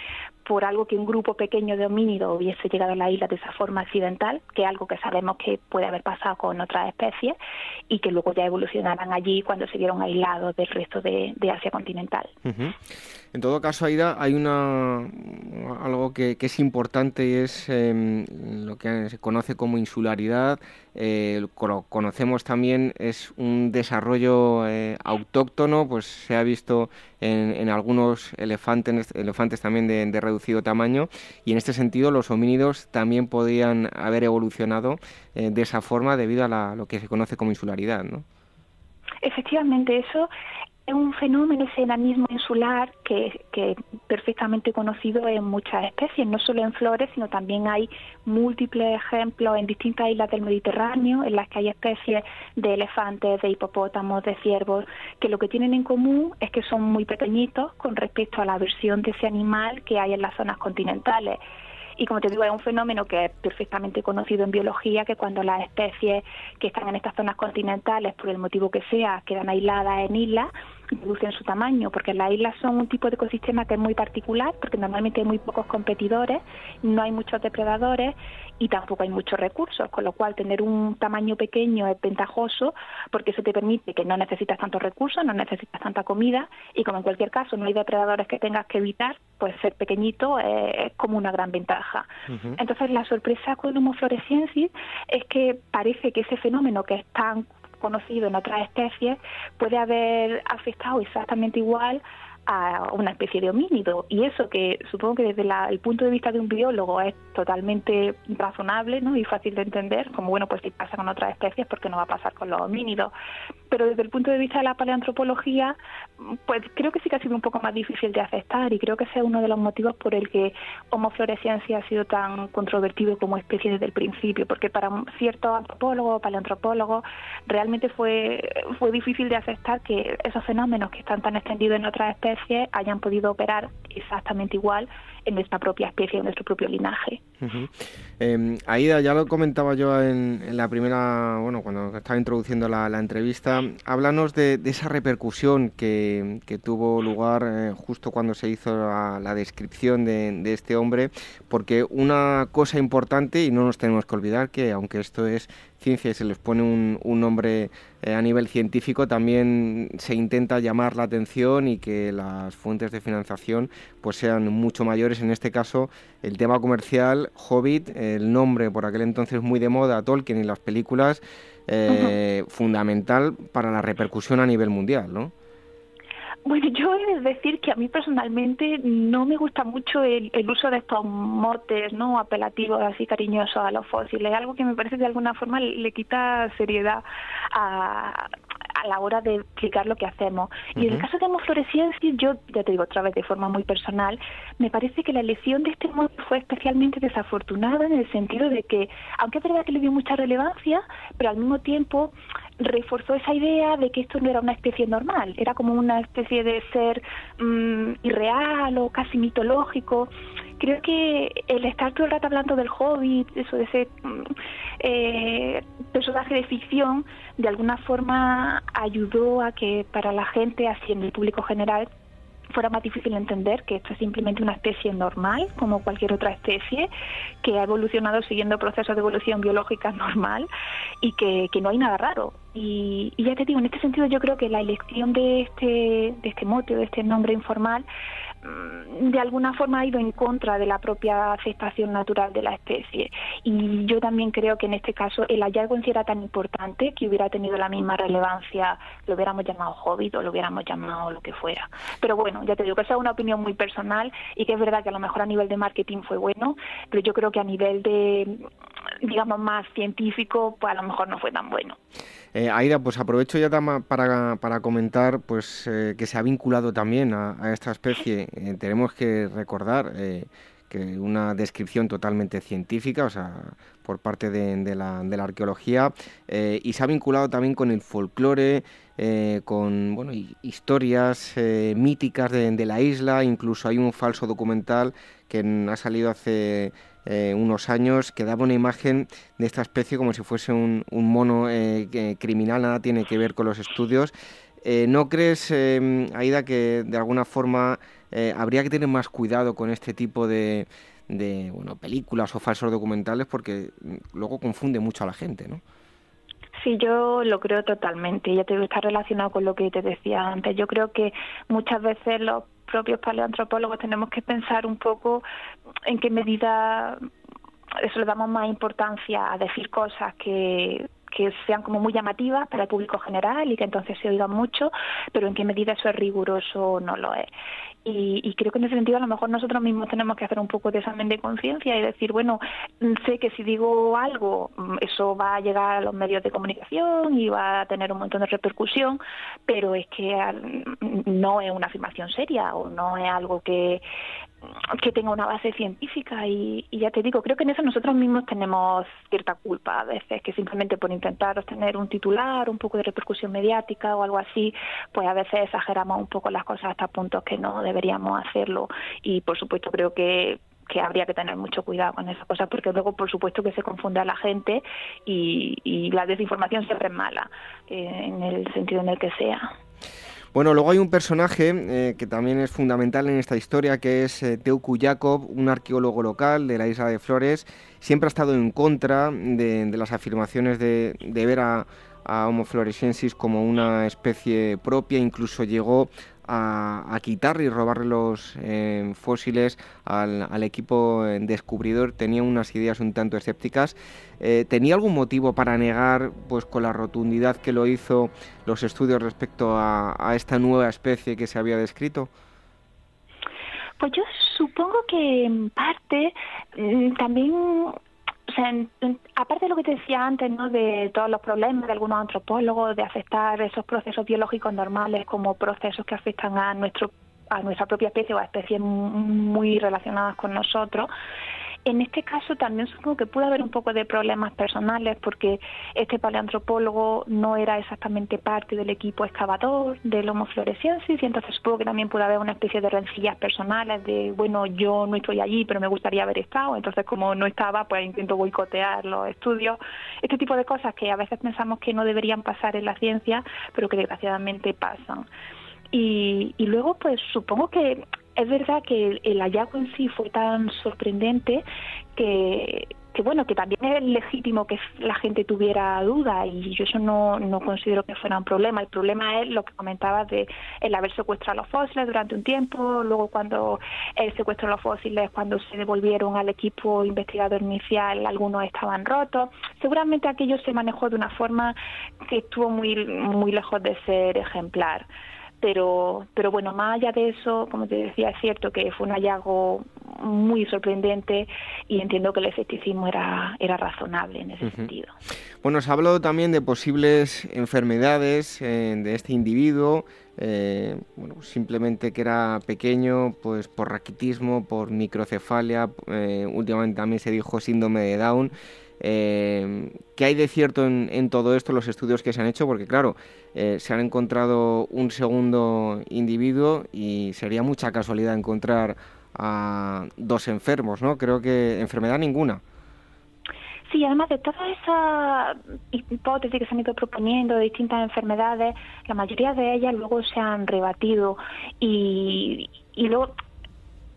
por algo que un grupo pequeño de homínidos hubiese llegado a la isla de esa forma accidental, que es algo que sabemos que puede haber pasado con otras especies, y que luego ya evolucionaran allí cuando se vieron aislados del resto de, Asia continental. En todo caso, Aida, hay una algo que, es importante y es em, lo que se conoce como insularidad. Eh, lo conocemos también es un desarrollo eh, autóctono, pues se ha visto en, algunos elefantes, elefantes también de, reducido tamaño y en este sentido los homínidos también podían haber evolucionado eh, de esa forma debido a lo que se conoce como insularidad, ¿no? Efectivamente, eso es un fenómeno, ese enanismo insular, que, que perfectamente conocido en muchas especies, no solo en flores, sino también hay múltiples ejemplos en distintas islas del Mediterráneo, en las que hay especies de elefantes, de hipopótamos, de ciervos, que lo que tienen en común es que son muy pequeñitos con respecto a la versión de ese animal que hay en las zonas continentales. Y como te digo, es un fenómeno que es perfectamente conocido en biología, que cuando las especies que están en estas zonas continentales, por el motivo que sea, quedan aisladas en islas, reducen su tamaño, porque las islas son un tipo de ecosistema que es muy particular, porque normalmente hay muy pocos competidores, no hay muchos depredadores y tampoco hay muchos recursos, con lo cual tener un tamaño pequeño es ventajoso porque eso te permite que no necesitas tantos recursos, no necesitas tanta comida y como en cualquier caso no hay depredadores que tengas que evitar, pues ser pequeñito es, como una gran ventaja. Entonces la sorpresa con Homo floresiensis es que parece que ese fenómeno que es tan conocido en otras especies puede haber afectado exactamente igual a una especie de homínido. Y eso que supongo que desde el punto de vista de un biólogo es totalmente razonable ¿no? y fácil de entender, como bueno, pues si pasa con otras especies, porque no va a pasar con los homínidos. Pero desde el punto de vista de la paleantropología, pues creo que sí que ha sido un poco más difícil de aceptar y creo que ese es uno de los motivos por el que Homo florescencia ha sido tan controvertido como especie desde el principio, porque para ciertos antropólogos, paleantropólogos, realmente fue, fue difícil de aceptar que esos fenómenos que están tan extendidos en otras especies hayan podido operar exactamente igual en nuestra propia especie, en nuestro propio linaje. Em, Aida, ya lo comentaba yo en, la primera, bueno, cuando estaba introduciendo la, entrevista, háblanos de, esa repercusión que, tuvo lugar eh, justo cuando se hizo la, descripción de, este hombre, porque una cosa importante, y no nos tenemos que olvidar que aunque esto es ciencia y se les pone un, nombre eh, a nivel científico, también se intenta llamar la atención y que las fuentes de financiación pues sean mucho mayores. En este caso, el tema comercial, Hobbit, el nombre por aquel entonces muy de moda, Tolkien y las películas, eh, fundamental para la repercusión a nivel mundial, ¿no? Bueno, yo he de decir que a mí personalmente no me gusta mucho el, uso de estos motes no apelativos así cariñosos a los fósiles, algo que me parece de alguna forma le quita seriedad a, a la hora de explicar lo que hacemos. Y en el caso de hemofluorescencia, yo ya te digo otra vez de forma muy personal, me parece que la elección de este mote fue especialmente desafortunada en el sentido de que, aunque es verdad que le dio mucha relevancia, pero al mismo tiempo reforzó esa idea de que esto no era una especie normal, era como una especie de ser mm, irreal o casi mitológico. Creo que el estar todo el rato hablando del hobbit, eso de ese mm, eh, personaje de ficción, de alguna forma ayudó a que para la gente, así en el público general, fuera más difícil entender que esto es simplemente una especie normal, como cualquier otra especie, que ha evolucionado siguiendo procesos de evolución biológica normal y que, que no hay nada raro. Y, y, ya te digo, en este sentido yo creo que la elección de este, de este mote, de este nombre informal, de alguna forma ha ido en contra de la propia aceptación natural de la especie. Y yo también creo que en este caso el hallazgo en sí era tan importante que hubiera tenido la misma relevancia, lo hubiéramos llamado hobbit o lo hubiéramos llamado lo que fuera. Pero bueno, ya te digo que esa es una opinión muy personal y que es verdad que a lo mejor a nivel de marketing fue bueno, pero yo creo que a nivel de, digamos, más científico, pues a lo mejor no fue tan bueno. Eh, Aida, pues aprovecho ya para, para comentar pues eh, que se ha vinculado también a, esta especie. Eh, tenemos que recordar que una descripción totalmente científica, o sea, por parte de, la, de la, arqueología, y se ha vinculado también con el folclore, con bueno, historias míticas de la isla, incluso hay un falso documental que ha salido hace eh, unos años que daba una imagen de esta especie como si fuese un, mono eh, criminal, nada tiene que ver con los estudios. Eh, ¿No crees, Aida, que de alguna forma habría que tener más cuidado con este tipo de, bueno, películas o falsos documentales porque mm, luego confunde mucho a la gente, ¿no? Sí, yo lo creo totalmente. Ya te está relacionado con lo que te decía antes. Yo creo que muchas veces los propios paleoantropólogos tenemos que pensar un poco en qué medida eso le damos más importancia a decir cosas que que sean como muy llamativas para el público general y que entonces se oigan mucho, pero en qué medida eso es riguroso o no lo es. Y, creo que en ese sentido a lo mejor nosotros mismos tenemos que hacer un poco de examen de conciencia y decir, bueno, sé que si digo algo, mm, eso va a llegar a los medios de comunicación y va a tener un montón de repercusión, pero es que mm, no es una afirmación seria o no es algo que, que tenga una base científica y, ya te digo, creo que en eso nosotros mismos tenemos cierta culpa a veces, que simplemente por intentar obtener un titular, un poco de repercusión mediática o algo así, pues a veces exageramos un poco las cosas hasta puntos que no deberíamos hacerlo y por supuesto creo que que habría que tener mucho cuidado con esas cosas porque luego por supuesto que se confunde a la gente y, la desinformación siempre es mala eh, en el sentido en el que sea. Bueno, luego hay un personaje eh, que también es fundamental en esta historia, que es eh, Teuku Jacob, un arqueólogo local de la isla de Flores. Siempre ha estado en contra de, las afirmaciones de, de ver a, a Homo florescensis como una especie propia, incluso llegó a, quitar y robarle los eh, fósiles al, equipo eh, descubridor tenía unas ideas un tanto escépticas. Eh, ¿Tenía algún motivo para negar, pues con la rotundidad que lo hizo, los estudios respecto a, a esta nueva especie que se había descrito? Pues yo supongo que en parte mm, también aparte de lo que te decía antes, ¿no? De todos los problemas de algunos antropólogos de aceptar esos procesos biológicos normales como procesos que afectan a nuestro a nuestra propia especie o a especies muy relacionadas con nosotros, en este caso también supongo que pudo haber un poco de problemas personales porque este paleantropólogo no era exactamente parte del equipo excavador del Homo floresiensis y entonces supongo que también pudo haber una especie de rencillas personales de, bueno, yo no estoy allí pero me gustaría haber estado, entonces como no estaba pues intento boicotear los estudios. Este tipo de cosas que a veces pensamos que no deberían pasar en la ciencia pero que desgraciadamente pasan. Y, y luego pues supongo que es verdad que el hallazgo en sí fue tan sorprendente que, que bueno, que también es legítimo que la gente tuviera duda y yo eso no, no considero que fuera un problema. El problema es lo que comentaba de el haber secuestrado los fósiles durante un tiempo, luego cuando él secuestró los fósiles, cuando se devolvieron al equipo investigador inicial, algunos estaban rotos. Seguramente aquello se manejó de una forma que estuvo muy, muy lejos de ser ejemplar pero, pero bueno, más allá de eso, como te decía, es cierto que fue un hallazgo muy sorprendente y entiendo que el escepticismo era, era razonable en ese sentido. Bueno, se ha hablado también de posibles enfermedades eh, de este individuo, eh, bueno, simplemente que era pequeño, pues por raquitismo, por microcefalia, eh, últimamente también se dijo síndrome de Down. Eh, ¿Qué hay de cierto en, todo esto, los estudios que se han hecho? Porque claro, eh, se han encontrado un segundo individuo y sería mucha casualidad encontrar a dos enfermos, ¿no? Creo que enfermedad ninguna. Sí, además de todas esas hipótesis que se han ido proponiendo de distintas enfermedades, la mayoría de ellas luego se han rebatido y, y luego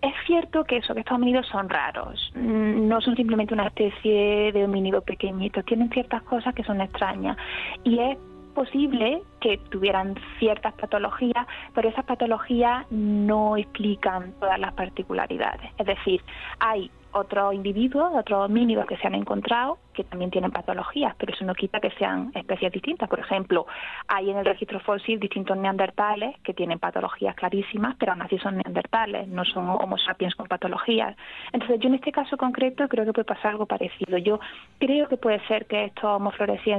es cierto que eso, que estos homínidos son raros, mm, no son simplemente una especie de homínido pequeñito, tienen ciertas cosas que son extrañas. Y es posible que tuvieran ciertas patologías, pero esas patologías no explican todas las particularidades. Es decir, hay otros individuos, otros homínidos que se han encontrado que también tienen patologías, pero eso no quita que sean especies distintas. Por ejemplo, hay en el registro fósil distintos neandertales que tienen patologías clarísimas, pero aún así son neandertales, no son homo sapiens con patologías. Entonces, yo en este caso concreto creo que puede pasar algo parecido. Yo creo que puede ser que estos homo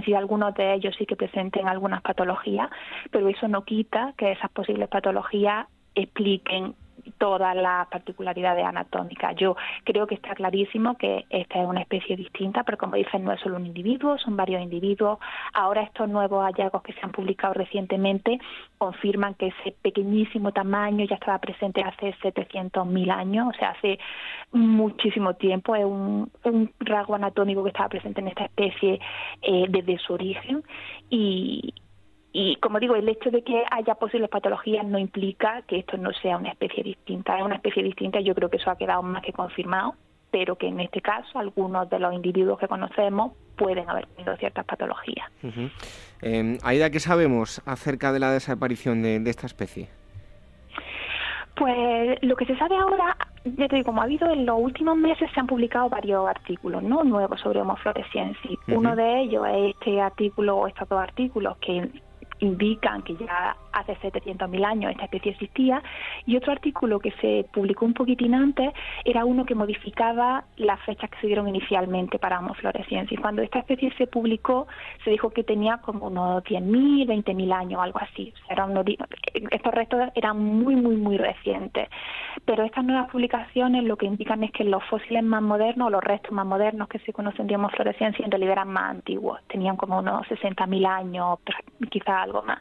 y algunos de ellos sí que presenten algunas patologías, pero eso no quita que esas posibles patologías expliquen todas las particularidades anatómicas. Yo creo que está clarísimo que esta es una especie distinta, pero como dicen, no es solo un individuo, son varios individuos. Ahora estos nuevos hallazgos que se han publicado recientemente confirman que ese pequeñísimo tamaño ya estaba presente hace 700.000 años, o sea, hace muchísimo tiempo. Es un, rasgo anatómico que estaba presente en esta especie eh, desde su origen y, y como digo, el hecho de que haya posibles patologías no implica que esto no sea una especie distinta. Es una especie distinta, yo creo que eso ha quedado más que confirmado, pero que en este caso algunos de los individuos que conocemos pueden haber tenido ciertas patologías. Uh Aida, ¿qué sabemos acerca de la desaparición de, esta especie? Pues lo que se sabe ahora, ya te digo, como ha habido en los últimos meses, se han publicado varios artículos ¿no? nuevos sobre Homo floresiensis. Uno de ellos es este artículo o estos dos artículos que indican que ya hace 700.000 años esta especie existía, y otro artículo que se publicó un poquitín antes era uno que modificaba las fechas que se dieron inicialmente para Homo y Cuando esta especie se publicó, se dijo que tenía como unos 10.000, 20.000 años, algo así. estos restos eran muy, muy, muy recientes. Pero estas nuevas publicaciones lo que indican es que los fósiles más modernos, los restos más modernos que se conocen de Homo floresiensis, en realidad eran más antiguos. Tenían como unos 60.000 años, quizás algo más.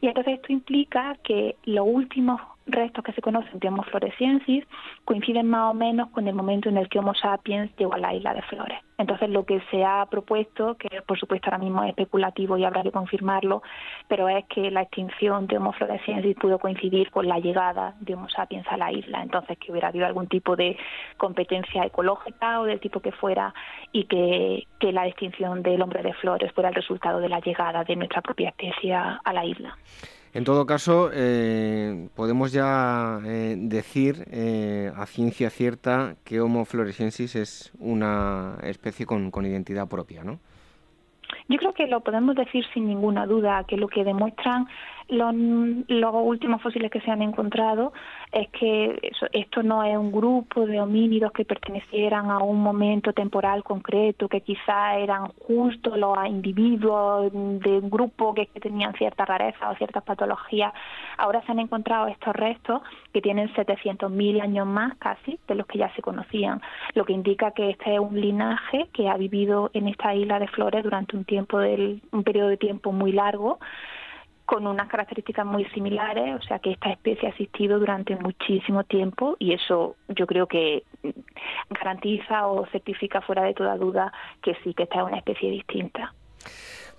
Y entonces esto implica que los últimos restos que se conocen de Homo floresiensis coinciden más o menos con el momento en el que Homo sapiens llegó a la isla de Flores. Entonces lo que se ha propuesto, que por supuesto ahora mismo es especulativo y habrá que confirmarlo, pero es que la extinción de Homo floresiensis pudo coincidir con la llegada de Homo sapiens a la isla, entonces que hubiera habido algún tipo de competencia ecológica o del tipo que fuera y que, que la extinción del hombre de flores fuera el resultado de la llegada de nuestra propia especie a la isla. En todo caso, eh, podemos ya eh, decir eh, a ciencia cierta que Homo floresiensis es una especie con, con identidad propia, ¿no? Yo creo que lo podemos decir sin ninguna duda, que lo que demuestran los, últimos fósiles que se han encontrado es que esto no es un grupo de homínidos que pertenecieran a un momento temporal concreto, que quizá eran justo los individuos de un grupo que, tenían cierta rareza o ciertas patologías. Ahora se han encontrado estos restos que tienen 700.000 años más casi de los que ya se conocían, lo que indica que este es un linaje que ha vivido en esta isla de Flores durante un tiempo del, un periodo de tiempo muy largo con unas características muy similares, o sea que esta especie ha existido durante muchísimo tiempo y eso yo creo que garantiza o certifica fuera de toda duda que sí, que esta es una especie distinta.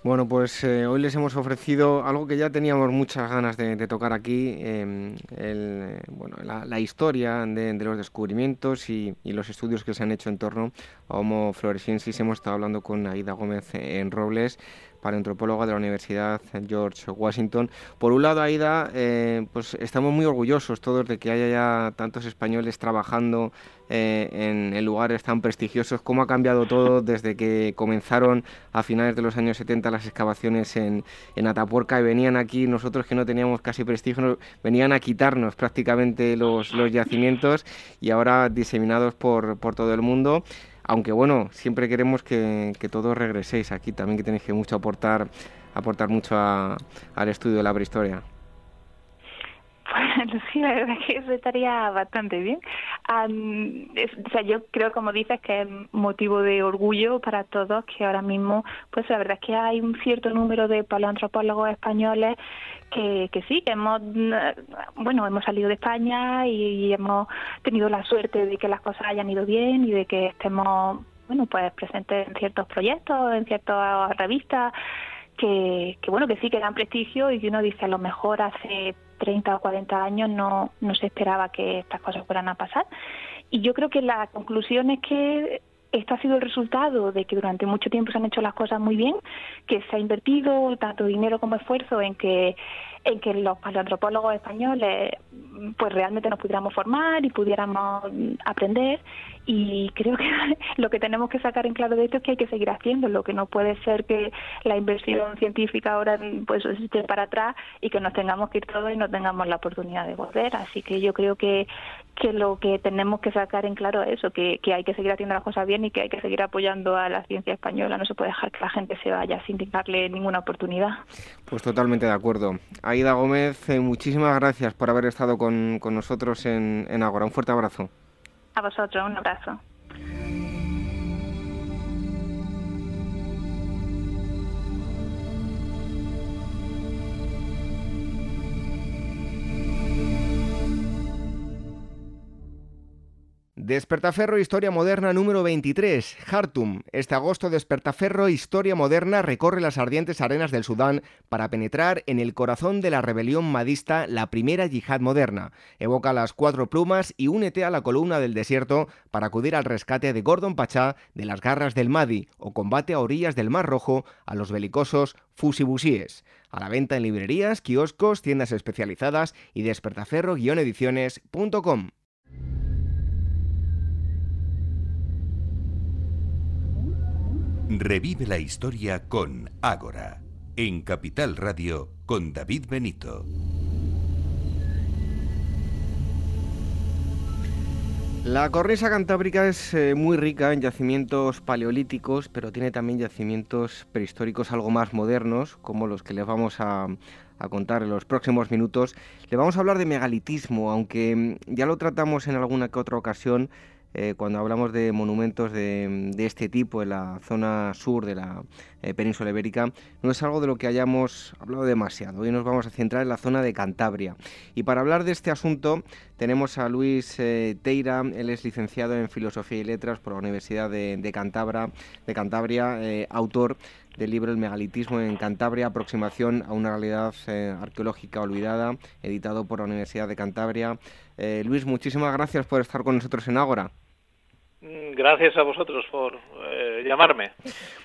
Bueno, pues eh, hoy les hemos ofrecido algo que ya teníamos muchas ganas de, tocar aquí, em, el, bueno, la, historia de, los descubrimientos y, los estudios que se han hecho en torno a Homo floresiensis. Hemos estado hablando con Aida Gómez en Robles paleoantropóloga de la Universidad George Washington. Por un lado, Aida, eh, pues estamos muy orgullosos todos de que haya ya tantos españoles trabajando eh, en, lugares tan prestigiosos. ¿Cómo ha cambiado todo desde que comenzaron a finales de los años 70 las excavaciones en, en Atapuerca y venían aquí nosotros que no teníamos casi prestigio, venían a quitarnos prácticamente los, los yacimientos y ahora diseminados por, por todo el mundo? Aunque bueno, siempre queremos que, todos regreséis aquí, también que tenéis que mucho aportar, aportar mucho al estudio de la prehistoria. Bueno, sí, la verdad es que eso estaría bastante bien. o sea, yo creo, como dices, que es motivo de orgullo para todos que ahora mismo, pues la verdad es que hay un cierto número de paleoantropólogos españoles que, que sí, que hemos, bueno, hemos salido de España y, hemos tenido la suerte de que las cosas hayan ido bien y de que estemos, bueno, pues presentes en ciertos proyectos, en ciertas revistas, que, que bueno, que sí que dan prestigio y que uno dice a lo mejor hace 30 o 40 años no, no se esperaba que estas cosas fueran a pasar. Y yo creo que la conclusión es que esto ha sido el resultado de que durante mucho tiempo se han hecho las cosas muy bien, que se ha invertido tanto dinero como esfuerzo en que en que los paleoantropólogos españoles pues realmente nos pudiéramos formar y pudiéramos aprender y creo que lo que tenemos que sacar en claro de esto es que hay que seguir haciendo. Lo que no puede ser que la inversión científica ahora pues esté para atrás y que nos tengamos que ir todos y no tengamos la oportunidad de volver. Así que yo creo que que lo que tenemos que sacar en claro es eso que, hay que seguir haciendo las cosas bien y que hay que seguir apoyando a la ciencia española. No se puede dejar que la gente se vaya sin darle ninguna oportunidad. Pues totalmente de acuerdo. Aida Gómez, eh, muchísimas gracias por haber estado con, nosotros en, en Agora. Un fuerte abrazo. A vosotros, un abrazo. Despertaferro Historia Moderna número 23, Hartum. Este agosto Despertaferro Historia Moderna recorre las ardientes arenas del Sudán para penetrar en el corazón de la rebelión madista, la primera yihad moderna. Evoca las cuatro plumas y únete a la columna del desierto para acudir al rescate de Gordon Pachá de las garras del Mahdi o combate a orillas del Mar Rojo a los belicosos fusibusíes. A la venta en librerías, kioscos, tiendas especializadas y despertaferro-ediciones.com. Revive la historia con Ágora, en Capital Radio con David Benito. La cornisa cantábrica es eh, muy rica en yacimientos paleolíticos, pero tiene también yacimientos prehistóricos algo más modernos, como los que les vamos a, a contar en los próximos minutos. Le vamos a hablar de megalitismo, aunque mm, ya lo tratamos en alguna que otra ocasión eh, cuando hablamos de monumentos de, este tipo en la zona sur de la eh, península ibérica, no es algo de lo que hayamos hablado demasiado. Hoy nos vamos a centrar en la zona de Cantabria. Y para hablar de este asunto tenemos a Luis eh, Teira, él es licenciado en Filosofía y Letras por la Universidad de, Cantabria, de Cantabria autor del libro El megalitismo en Cantabria, aproximación a una realidad arqueológica olvidada, editado por la Universidad de Cantabria. Luis, muchísimas gracias por estar con nosotros en Ágora. Mm, gracias a vosotros por eh, llamarme.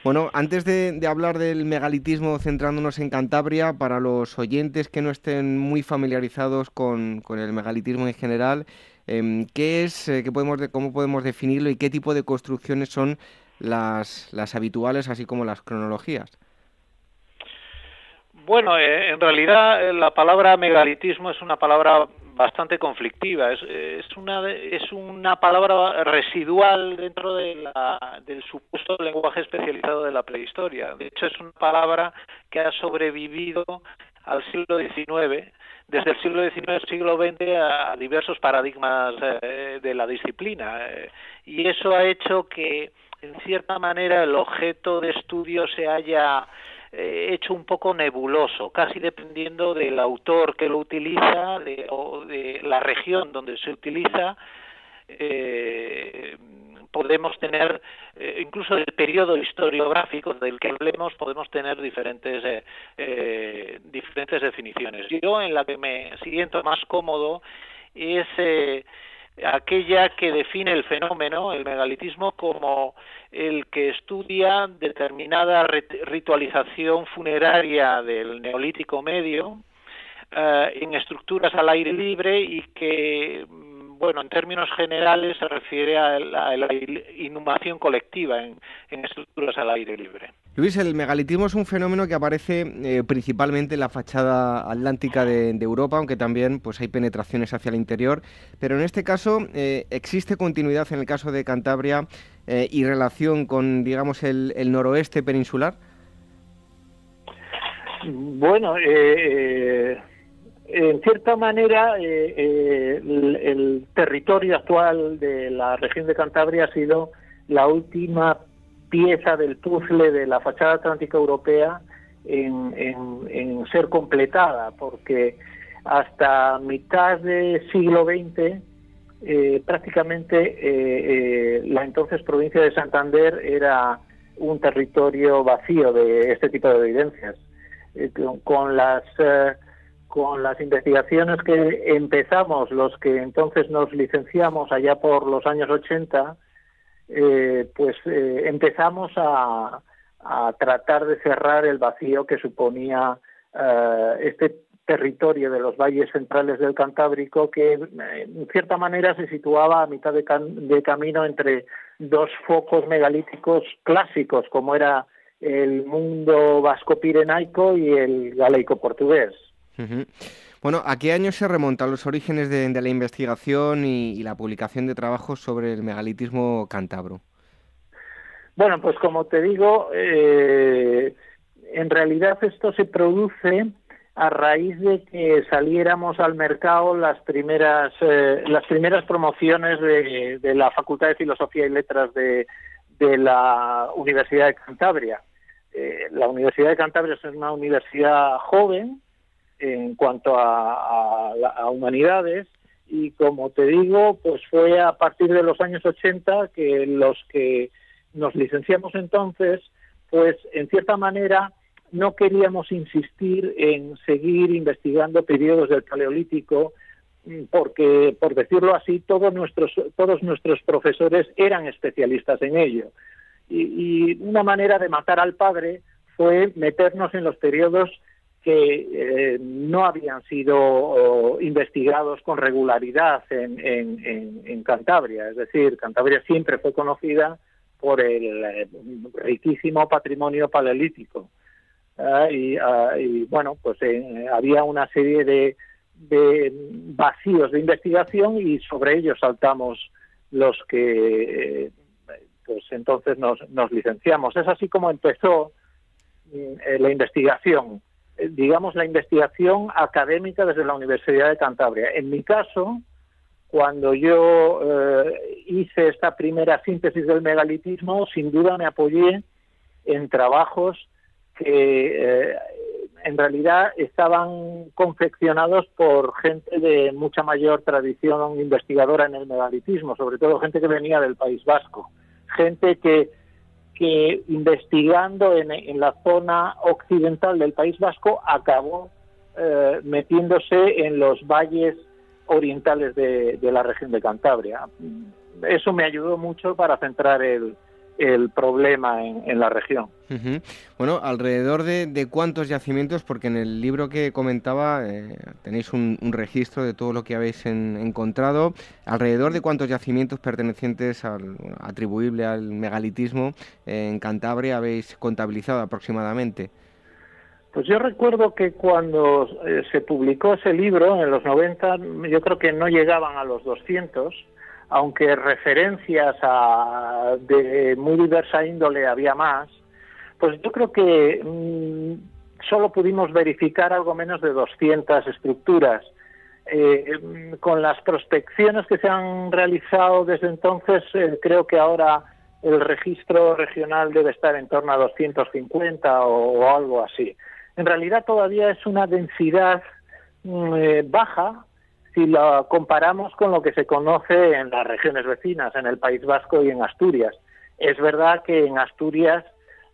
Bueno, antes de, hablar del megalitismo centrándonos en Cantabria, para los oyentes que no estén muy familiarizados con, el megalitismo en general, em, ¿qué es, eh, qué podemos cómo podemos definirlo y qué tipo de construcciones son las, las habituales, así como las cronologías? Bueno, eh, en realidad la palabra megalitismo es una palabra bastante conflictiva. Es, es, una, es una palabra residual dentro de la, del supuesto lenguaje especializado de la prehistoria. De hecho, es una palabra que ha sobrevivido al siglo XIX, desde el siglo XIX siglo XX a diversos paradigmas eh, de la disciplina. Eh, y eso ha hecho que, en cierta manera, el objeto de estudio se haya hecho un poco nebuloso, casi dependiendo del autor que lo utiliza de, o de la región donde se utiliza. Eh, podemos tener, eh, incluso el periodo historiográfico del que hablemos, podemos tener diferentes, diferentes definiciones. Yo en la que me siento más cómodo es aquella que define el fenómeno, el megalitismo, como el que estudia determinada ritualización funeraria del neolítico medio eh, en estructuras al aire libre y que bueno, en términos generales se refiere a la, inhumación colectiva en, estructuras al aire libre. Luis, el megalitismo es un fenómeno que aparece eh, principalmente en la fachada atlántica de, Europa, aunque también pues, hay penetraciones hacia el interior. Pero en este caso, eh, ¿existe continuidad en el caso de Cantabria eh, y relación con, digamos, el, el noroeste peninsular? Bueno, eh, en cierta manera, eh, eh, el, territorio actual de la región de Cantabria ha sido la última pieza del puzzle de la fachada atlántica europea en, ser completada, porque hasta mitad del siglo XX eh, prácticamente la entonces provincia de Santander era un territorio vacío de este tipo de evidencias. con las con las investigaciones que empezamos, los que entonces nos licenciamos allá por los años 80, eh, pues eh, empezamos a, tratar de cerrar el vacío que suponía eh, este territorio de los valles centrales del Cantábrico, que en cierta manera se situaba a mitad de, camino entre dos focos megalíticos clásicos, como era el mundo vasco-pirenaico y el galeico-portugués. Bueno, ¿a qué año se remontan los orígenes de, la investigación y, la publicación de trabajos sobre el megalitismo cántabro? Bueno, pues como te digo, eh, en realidad esto se produce a raíz de que saliéramos al mercado las primeras eh, las primeras promociones de, la Facultad de Filosofía y Letras de, la Universidad de Cantabria. Eh, la Universidad de Cantabria es una universidad joven en cuanto a, humanidades y como te digo, pues fue a partir de los años 80 que los que nos licenciamos entonces, pues en cierta manera no queríamos insistir en seguir investigando periodos del Paleolítico mm, porque, por decirlo así, todos nuestros, todos nuestros profesores eran especialistas en ello. Y, y una manera de matar al padre fue meternos en los periodos que eh, no habían sido investigados con regularidad en, Cantabria. Es decir, Cantabria siempre fue conocida por el eh, riquísimo patrimonio paleolítico. Ah, ah, y, bueno, pues eh, había una serie de, vacíos de investigación y sobre ellos saltamos los que pues entonces nos, nos licenciamos. Es así como empezó la investigación eh, digamos, la investigación académica desde la Universidad de Cantabria. En mi caso, cuando yo eh, hice esta primera síntesis del megalitismo, sin duda me apoyé en trabajos que eh, en realidad estaban confeccionados por gente de mucha mayor tradición investigadora en el megalitismo, sobre todo gente que venía del País Vasco, gente que que investigando en, la zona occidental del País Vasco acabó eh, metiéndose en los valles orientales de, la región de Cantabria. Eso me ayudó mucho para centrar el, el problema en, la región. Bueno, alrededor de, cuántos yacimientos, porque en el libro que comentaba eh, tenéis un, registro de todo lo que habéis encontrado, alrededor de cuántos yacimientos pertenecientes al, atribuible al megalitismo en Cantabria habéis contabilizado aproximadamente. Pues yo recuerdo que cuando eh, se publicó ese libro, en los 90, yo creo que no llegaban a los 200, aunque referencias a, de muy diversa índole había más, pues yo creo que mm, solo pudimos verificar algo menos de 200 estructuras. Eh, con las prospecciones que se han realizado desde entonces, eh, creo que ahora el registro regional debe estar en torno a 250 o, algo así. En realidad todavía es una densidad mm, eh, baja, si lo comparamos con lo que se conoce en las regiones vecinas, en el País Vasco y en Asturias. Es verdad que en Asturias,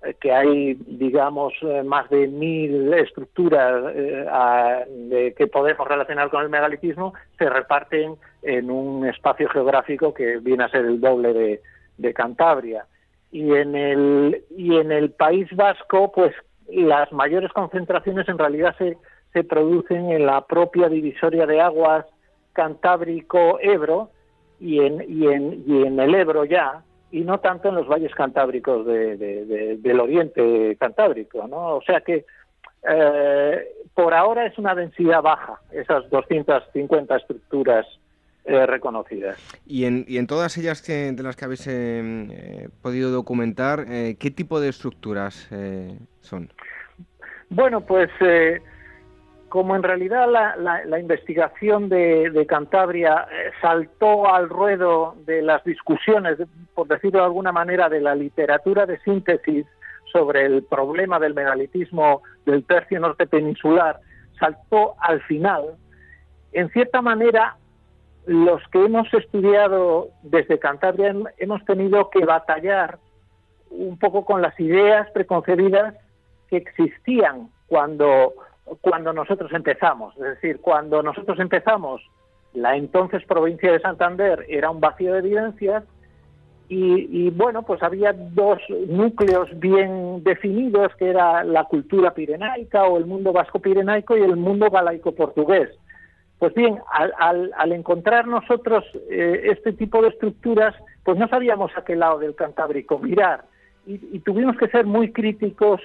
eh, que hay, digamos, eh, más de mil estructuras eh, que podemos relacionar con el megalitismo, se reparten en un espacio geográfico que viene a ser el doble de, de Cantabria. Y en el, y en el País Vasco, pues las mayores concentraciones en realidad se, se producen en la propia divisoria de aguas Cantábrico-Ebro y en, y, en, y en el Ebro ya, y no tanto en los valles cantábricos de, del oriente cantábrico, ¿no? O sea que eh, por ahora es una densidad baja, esas 250 estructuras eh, reconocidas. Y en, y en todas ellas que, de las que habéis eh, podido documentar, ¿qué tipo de estructuras son? Bueno, pues como en realidad la, investigación de, Cantabria eh, saltó al ruedo de las discusiones, por decirlo de alguna manera, de la literatura de síntesis sobre el problema del megalitismo del tercio norte peninsular, saltó al final, en cierta manera los que hemos estudiado desde Cantabria hemos tenido que batallar un poco con las ideas preconcebidas que existían cuando cuando nosotros empezamos. Es decir, cuando nosotros empezamos, la entonces provincia de Santander era un vacío de evidencias y, bueno, pues había dos núcleos bien definidos, que era la cultura pirenaica o el mundo vasco-pirenaico y el mundo galaico-portugués. Pues bien, al, al, encontrar nosotros eh, este tipo de estructuras, pues no sabíamos a qué lado del Cantábrico mirar y tuvimos que ser muy críticos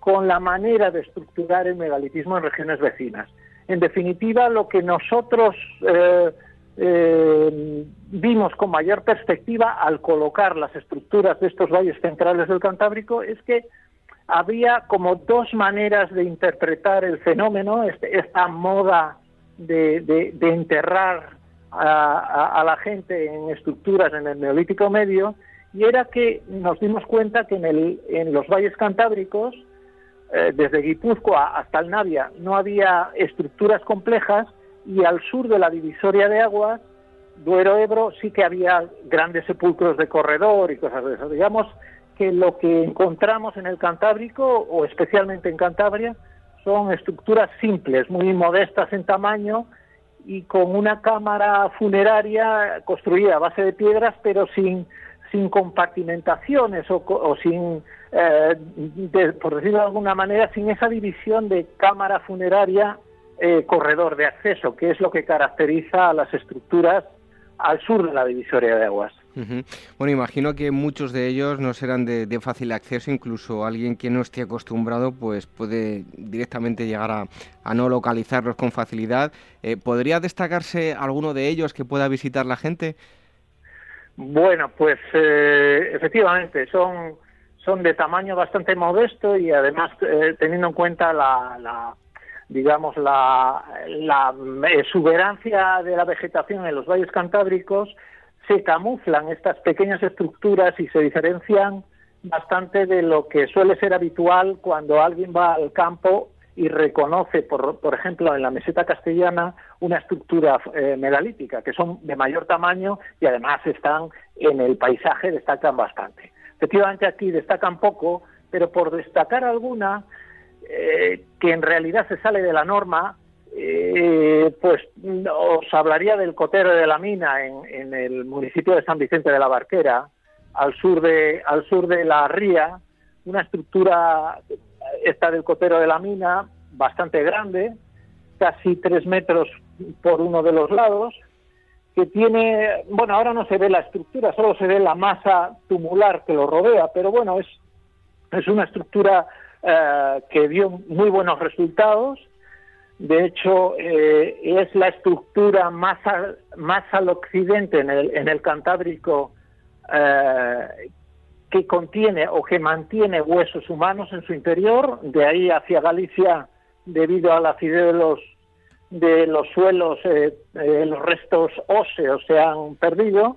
con la manera de estructurar el megalitismo en regiones vecinas. En definitiva, lo que nosotros eh, eh, vimos con mayor perspectiva al colocar las estructuras de estos valles centrales del Cantábrico es que había como dos maneras de interpretar el fenómeno, este, esta moda de, enterrar a, la gente en estructuras en el Neolítico Medio, y era que nos dimos cuenta que en, en los valles cantábricos eh, desde Guipúzcoa hasta el Navia no había estructuras complejas y al sur de la divisoria de aguas, Duero-Ebro, sí que había grandes sepulcros de corredor y cosas de eso. Digamos que lo que encontramos en el Cantábrico, o especialmente en Cantabria, son estructuras simples, muy modestas en tamaño y con una cámara funeraria construida a base de piedras, pero sin, sin compartimentaciones o sin eh, por decirlo de alguna manera, sin esa división de cámara funeraria, eh, corredor de acceso, que es lo que caracteriza a las estructuras al sur de la divisoria de aguas. Bueno, imagino que muchos de ellos no serán de, fácil acceso, incluso alguien que no esté acostumbrado pues puede directamente llegar a, no localizarlos con facilidad. Eh, ¿Podría destacarse alguno de ellos que pueda visitar la gente? Bueno, pues efectivamente, son son de tamaño bastante modesto y además eh, teniendo en cuenta la, digamos la, la, exuberancia de la vegetación en los valles cantábricos se camuflan estas pequeñas estructuras y se diferencian bastante de lo que suele ser habitual cuando alguien va al campo y reconoce, por, por ejemplo, en la meseta castellana, una estructura eh, megalítica, que son de mayor tamaño y además están en el paisaje, destacan bastante. Efectivamente aquí destacan poco, pero por destacar alguna eh, que en realidad se sale de la norma, eh, pues os hablaría del cotero de la mina en, el municipio de San Vicente de la Barquera, al sur de, al sur de la ría, una estructura, esta del cotero de la mina, bastante grande, casi tres metros por uno de los lados, que tiene, bueno, ahora no se ve la estructura, solo se ve la masa tumular que lo rodea, pero bueno, es, es una estructura eh, que dio muy buenos resultados. De hecho, eh, es la estructura más, más al occidente en el, en el Cantábrico eh, que contiene o que mantiene huesos humanos en su interior. De ahí hacia Galicia, debido a la acidez de los de los suelos, eh, eh, los restos óseos se han perdido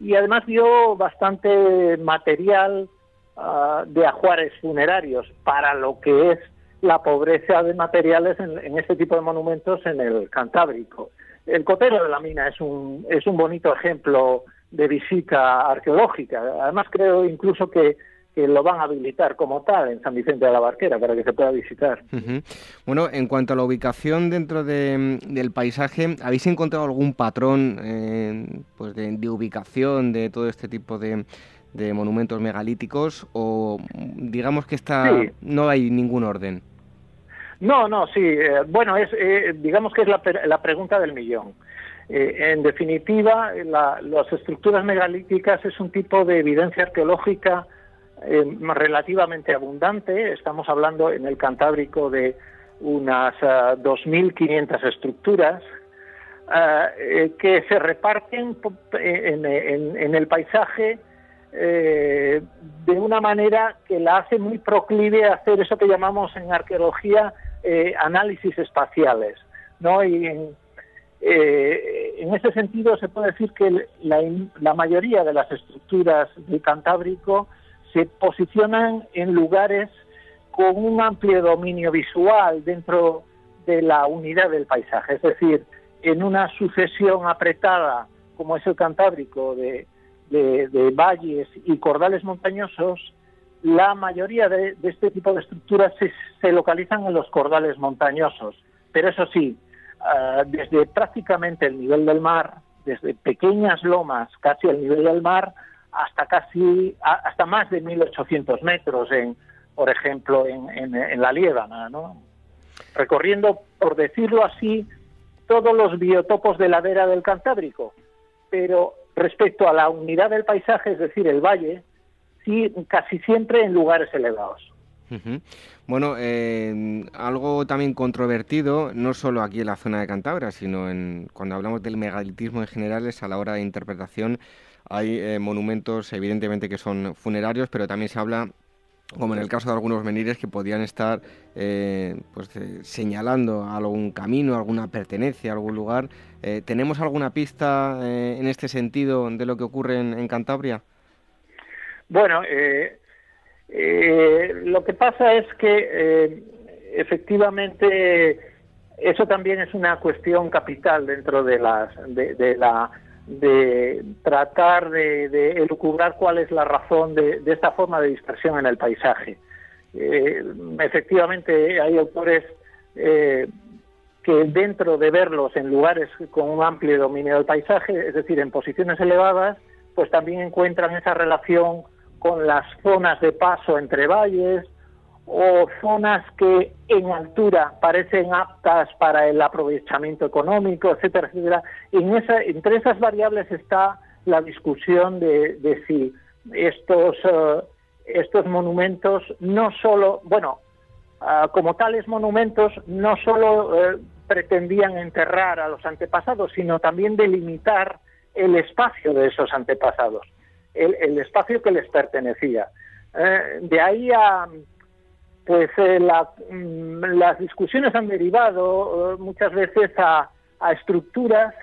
y además dio bastante material ah, de ajuares funerarios para lo que es la pobreza de materiales en, este tipo de monumentos en el Cantábrico. El cotero de la mina es un, es un bonito ejemplo de visita arqueológica. Además creo incluso que, que lo van a habilitar como tal en San Vicente de la Barquera para que se pueda visitar. Bueno, en cuanto a la ubicación dentro del paisaje, ¿habéis encontrado algún patrón eh, pues de, ubicación de todo este tipo de, monumentos megalíticos o digamos que está, no hay ningún orden? No, no, sí. Eh, bueno, es, eh, digamos que es la, la pregunta del millón. en definitiva, las estructuras megalíticas es un tipo de evidencia arqueológica eh, relativamente abundante. Estamos hablando en el Cantábrico de unas 2.500 ah, estructuras ah, eh, que se reparten en, el paisaje eh, de una manera que la hace muy proclive a hacer eso que llamamos en arqueología análisis espaciales. ¿no? Y en, en ese sentido se puede decir que la, la mayoría de las estructuras del Cantábrico se posicionan en lugares con un amplio dominio visual dentro de la unidad del paisaje, es decir, en una sucesión apretada, como es el Cantábrico, de, valles y cordales montañosos, la mayoría de, este tipo de estructuras se, localizan en los cordales montañosos. Pero eso sí, ah, desde prácticamente el nivel del mar, desde pequeñas lomas casi al nivel del mar, hasta casi, hasta más de 1.800 metros, en, por ejemplo, en, en, la Liébana, ¿no? recorriendo, por decirlo así, todos los biotopos de ladera del Cantábrico, pero respecto a la unidad del paisaje, es decir, el valle, sí, casi siempre en lugares elevados. Bueno, algo también controvertido, no solo aquí en la zona de Cantabria, sino en, cuando hablamos del megalitismo en general, es a la hora de interpretación hay eh, monumentos, evidentemente, que son funerarios, pero también se habla como en el caso de algunos menires que podían estar eh, pues, eh, señalando algún camino, alguna pertenencia, algún lugar. ¿Tenemos alguna pista en este sentido de lo que ocurre en, Cantabria? Bueno, lo que pasa es que efectivamente eso también es una cuestión capital dentro de, las, de la de tratar de, elucubrar cuál es la razón de, esta forma de dispersión en el paisaje. Eh, efectivamente, hay autores eh, que dentro de verlos en lugares con un amplio dominio del paisaje, es decir, en posiciones elevadas, pues también encuentran esa relación con las zonas de paso entre valles o zonas que en altura parecen aptas para el aprovechamiento económico, etcétera, etcétera. En esa, entre esas variables está la discusión de, si estos, eh, estos monumentos no solo, bueno, ah, como tales monumentos no solo eh, pretendían enterrar a los antepasados, sino también delimitar el espacio de esos antepasados, el, el espacio que les pertenecía. Eh, de ahí a pues eh, mm, las discusiones han derivado eh, muchas veces a, estructuras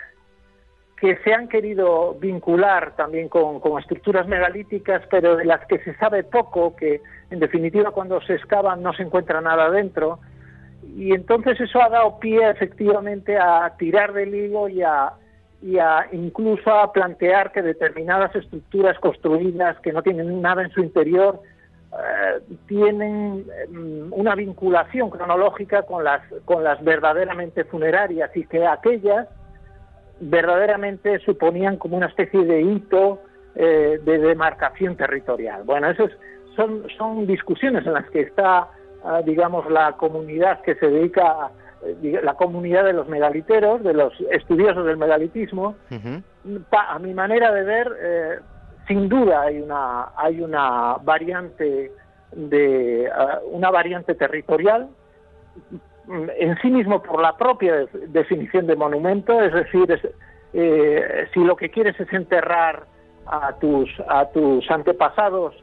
que se han querido vincular también con, estructuras megalíticas, pero de las que se sabe poco, que en definitiva cuando se excavan no se encuentra nada dentro. Y entonces eso ha dado pie efectivamente a tirar del hilo y a, y a incluso a plantear que determinadas estructuras construidas que no tienen nada en su interior eh, tienen mm, una vinculación cronológica con las, con las verdaderamente funerarias y que aquellas verdaderamente suponían como una especie de hito eh, de demarcación territorial. Bueno, eso son, son discusiones en las que está, ah, digamos, la comunidad que se dedica, a, eh, la comunidad de los megaliteros, de los estudiosos del megalitismo. a mi manera de ver, sin duda hay una hay una variante de ah, una variante territorial mm, en sí mismo por la propia definición de monumento es decir eh, si lo que quieres es enterrar a tus a tus antepasados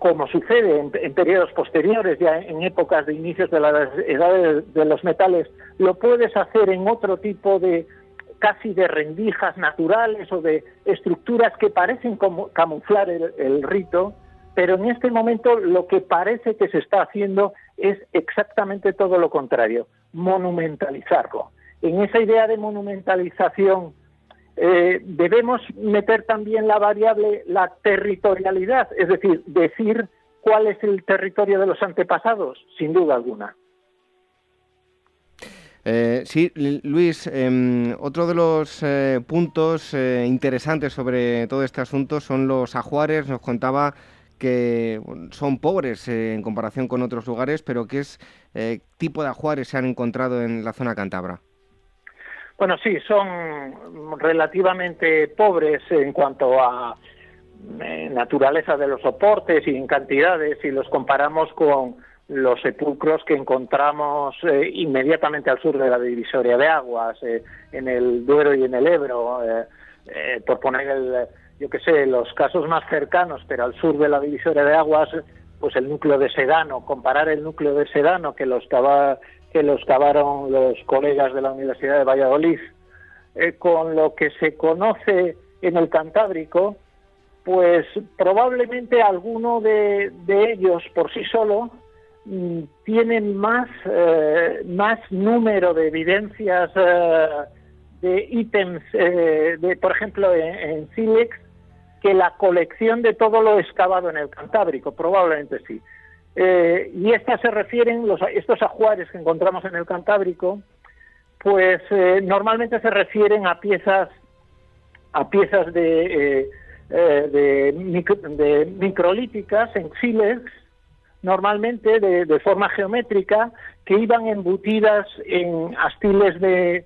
como sucede en, periodos posteriores, ya en épocas de inicios de la edad de los metales, lo puedes hacer en otro tipo de, casi de rendijas naturales o de estructuras que parecen como camuflar el, rito, pero en este momento lo que parece que se está haciendo es exactamente todo lo contrario, monumentalizarlo. En esa idea de monumentalización eh, debemos meter también la variable, la territorialidad, es decir, decir ¿Cuál es el territorio de los antepasados? Sin duda alguna. Eh, sí, Luis, em, otro de los eh, puntos eh, interesantes sobre todo este asunto son los ajuares. Nos contaba que son pobres en comparación con otros lugares, pero ¿qué es, tipo de ajuares se han encontrado en la zona cántabra? Bueno, sí, son relativamente pobres en cuanto a naturaleza de los soportes y en cantidades si los comparamos con los sepulcros que encontramos eh, inmediatamente al sur de la divisoria de aguas, eh, en el Duero y en el Ebro, eh, por poner el, yo qué sé, los casos más cercanos, pero al sur de la divisoria de aguas, pues el núcleo de Sedano, comparar el núcleo de Sedano que los que los cavaron los colegas de la Universidad de Valladolid con lo que se conoce en el Cantábrico, pues probablemente alguno de, de ellos por sí solo tienen más, eh, más número de evidencias eh, de ítems, eh, de, por ejemplo, en, Silex, que la colección de todo lo excavado en el Cantábrico, probablemente sí. y estas se refieren, los, estos ajuares que encontramos en el Cantábrico, pues normalmente se refieren a piezas, a piezas de, de, de microlíticas en Silex, normalmente de, forma geométrica que iban embutidas en astiles de,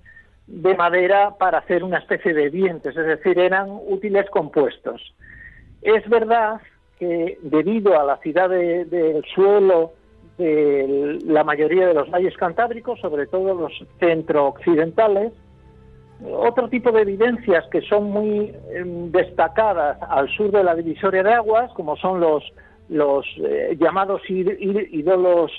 madera para hacer una especie de dientes, es decir, eran útiles compuestos. Es verdad que debido a la acidez del suelo de la mayoría de los valles cantábricos, sobre todo los centro-occidentales, otro tipo de evidencias que son muy em, destacadas al sur de la divisoria de aguas, como son los los eh, llamados ídolos,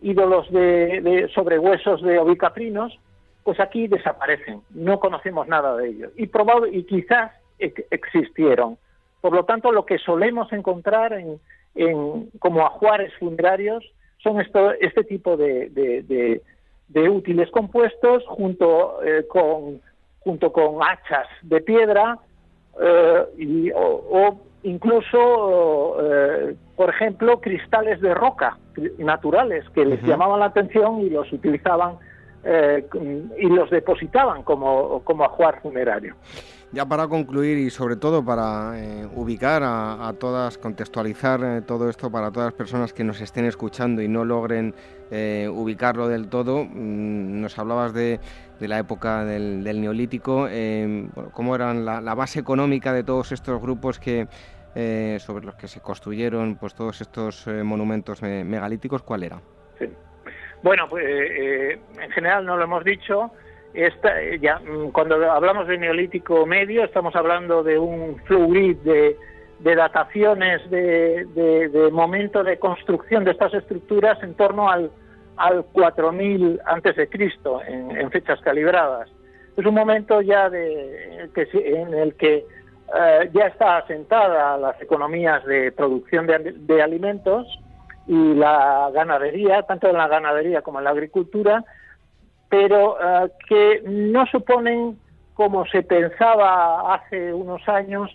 ídolos de, de, sobre huesos de ovicaprinos, pues aquí desaparecen, no conocemos nada de ellos y, probable, y quizás existieron. Por lo tanto, lo que solemos encontrar en, en como ajuares funerarios son esto, este tipo de, de, útiles compuestos junto, eh, con, junto con hachas de piedra eh, y, o, incluso, eh, por ejemplo, cristales de roca naturales que les llamaban la atención y los utilizaban eh, y los depositaban como, como ajuar funerario. Ya para concluir y sobre todo para eh, ubicar a, todas, contextualizar todo esto para todas las personas que nos estén escuchando y no logren ubicarlo del todo, mm, nos hablabas de, de, la época del, Neolítico, cómo era la, la, base económica de todos estos grupos que, eh, sobre los que se construyeron pues todos estos eh, monumentos megalíticos, ¿cuál era? Bueno, pues eh, en general no lo hemos dicho. Esta, ya, mm, cuando hablamos de neolítico medio, estamos hablando de un fluid de, dataciones de, momento de construcción de estas estructuras en torno al, al 4000 antes de Cristo, en, fechas calibradas. Es un momento ya de, que, en el que eh, ya está asentada las economías de producción de, alimentos y la ganadería, tanto en la ganadería como en la agricultura, pero eh, que no suponen, como se pensaba hace unos años,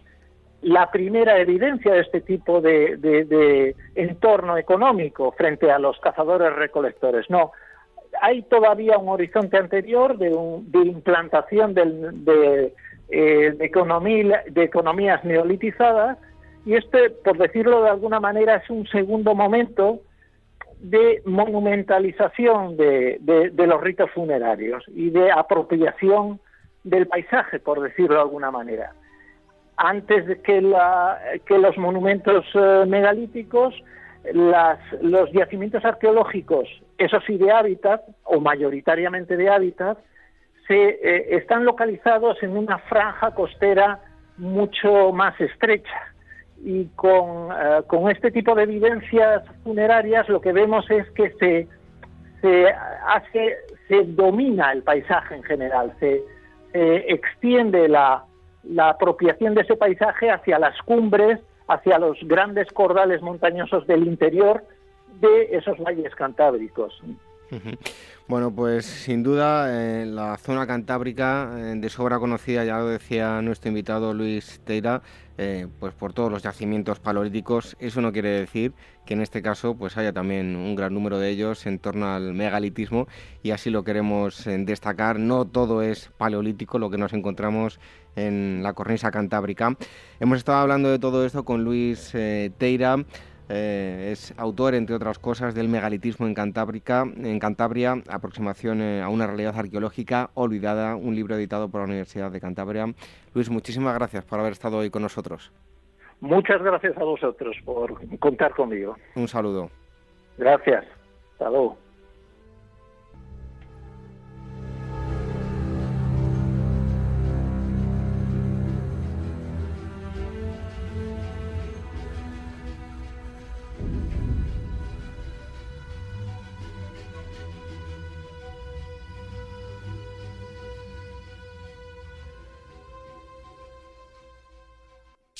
la primera evidencia de este tipo de, entorno económico frente a los cazadores recolectores. No, hay todavía un horizonte anterior de, implantación de, eh, de, economía, de economías neolitizadas y este, por decirlo de alguna manera, es un segundo momento de monumentalización de, los ritos funerarios y de apropiación del paisaje, por decirlo de alguna manera. Antes de que, la, que los monumentos eh, megalíticos, las, los yacimientos arqueológicos, esos sí de hábitat, o mayoritariamente de hábitat, se, eh, están localizados en una franja costera mucho más estrecha. Y con, eh, con este tipo de evidencias funerarias lo que vemos es que se, se hace, se domina el paisaje en general, se, extiende la, la apropiación de ese paisaje hacia las cumbres, hacia los grandes cordales montañosos del interior de esos valles cantábricos. Bueno, pues sin duda eh, la zona cantábrica eh, de sobra conocida, ya lo decía nuestro invitado Luis Teira, eh, pues por todos los yacimientos paleolíticos. Eso no quiere decir que en este caso pues haya también un gran número de ellos en torno al megalitismo y así lo queremos destacar. No todo es paleolítico lo que nos encontramos en la cornisa cantábrica. Hemos estado hablando de todo esto con Luis Teira. Eh, es autor, entre otras cosas, del megalitismo en, en Cantabria, aproximación eh, a una realidad arqueológica olvidada, un libro editado por la Universidad de Cantabria. Luis, muchísimas gracias por haber estado hoy con nosotros. Muchas gracias a vosotros por contar conmigo. Un saludo. Gracias. Hasta luego.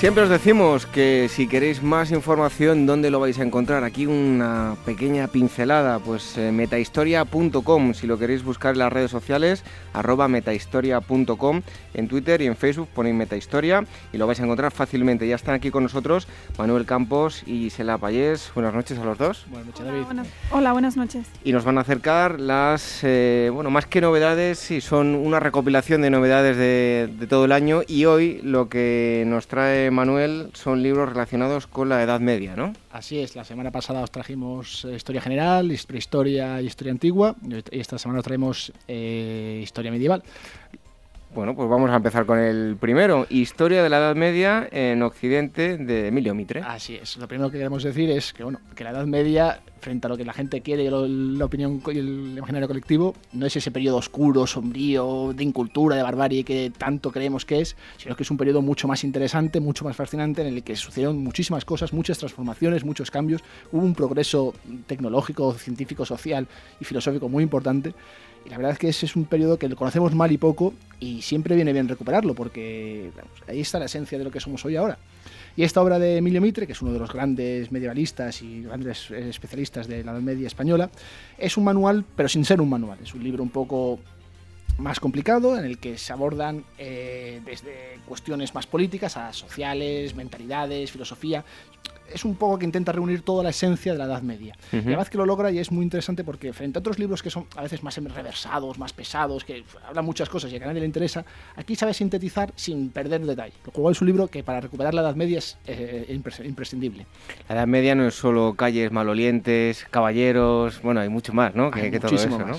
Siempre os decimos que si queréis más información, ¿dónde lo vais a encontrar? Aquí una pequeña pincelada, pues eh, metahistoria.com, si lo queréis buscar en las redes sociales, arroba metahistoria.com, en Twitter y en Facebook ponéis metahistoria y lo vais a encontrar fácilmente. Ya están aquí con nosotros Manuel Campos y Sela Payés. Buenas noches a los dos. Buenas noches, David. Hola, buenas noches. Y nos van a acercar las, eh, bueno, más que novedades, sí, son una recopilación de novedades de, de todo el año y hoy lo que nos trae Manuel, son libros relacionados con la Edad Media, ¿no? Así es, la semana pasada os trajimos eh, historia general, prehistoria y historia antigua, y esta semana os traemos eh, historia medieval. Bueno, pues vamos a empezar con el primero, Historia de la Edad Media en Occidente de Emilio Mitre. Así es, lo primero que queremos decir es que, bueno, que la Edad Media, frente a lo que la gente quiere, la opinión y el imaginario colectivo, no es ese periodo oscuro, sombrío, de incultura, de barbarie que tanto creemos que es, sino que es un periodo mucho más interesante, mucho más fascinante, en el que sucedieron muchísimas cosas, muchas transformaciones, muchos cambios, hubo un progreso tecnológico, científico, social y filosófico muy importante y la verdad es que ese es un periodo que conocemos mal y poco y siempre viene bien recuperarlo porque ahí está la esencia de lo que somos hoy ahora. Y esta obra de Emilio Mitre, que es uno de los grandes medievalistas y grandes especialistas de la Edad Media española, es un manual, pero sin ser un manual. Es un libro un poco más complicado en el que se abordan eh, desde cuestiones más políticas a sociales, mentalidades, filosofía es un poco que intenta reunir toda la esencia de la Edad Media. Y además que lo logra y es muy interesante porque frente a otros libros que son a veces más reversados, más pesados, que hablan muchas cosas y a nadie le interesa, aquí sabe sintetizar sin perder detalle. Lo cual es un libro que para recuperar la Edad Media es eh, imprescindible. La Edad Media no es solo calles malolientes, caballeros, bueno, hay mucho más, ¿no? Que, todo eso, ¿no?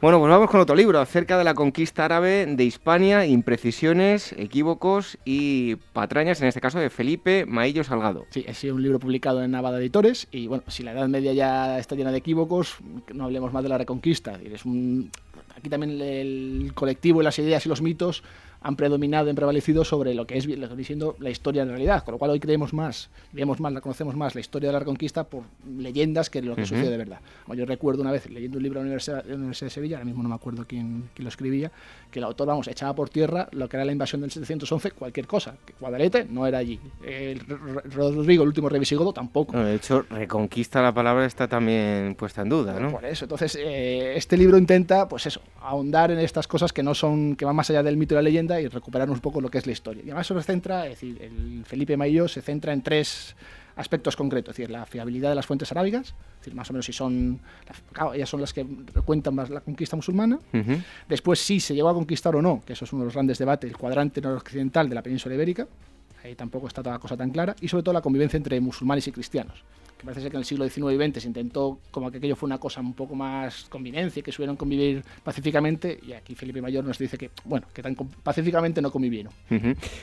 Bueno, pues vamos con otro libro acerca de la conquista árabe de Hispania, imprecisiones, equívocos y patrañas, en este caso de Felipe Maillo Salgado. Sí, es un libro publicado en Navada Editores y bueno, si la Edad Media ya está llena de equívocos, no hablemos más de la Reconquista. Es un, aquí también el colectivo y las ideas y los mitos han predominado, han prevalecido sobre lo que es lo que diciendo la historia en realidad, con lo cual hoy creemos más, creemos más, la conocemos más la historia de la Reconquista por leyendas que lo que sucede de verdad. yo recuerdo una vez leyendo un libro de la Universidad, de, Sevilla, ahora mismo no me acuerdo quién, quién, lo escribía, que el autor, vamos, echaba por tierra lo que era la invasión del 711, cualquier cosa, que Guadalete no era allí, el Rodrigo, el último rey visigodo, tampoco. de hecho, Reconquista la palabra está también puesta en duda, ¿no? Por eso, entonces, eh, este libro intenta, pues eso, ahondar en estas cosas que no son, que van más allá del mito y la leyenda y recuperar un poco lo que es la historia. Y además se centra, es decir, el Felipe Mayo se centra en tres aspectos concretos, es decir, la fiabilidad de las fuentes arábigas, es decir, más o menos si son, ellas son las que cuentan más la conquista musulmana. Después, si se llegó a conquistar o no, que eso es uno de los grandes debates, el cuadrante noroccidental de la península ibérica, ahí tampoco está toda la cosa tan clara, y sobre todo la convivencia entre musulmanes y cristianos parece ser que en el siglo XIX y XX se intentó como que aquello fue una cosa un poco más convivencia, que supieron convivir pacíficamente, y aquí Felipe Mayor nos dice que, bueno, que tan pacíficamente no convivieron.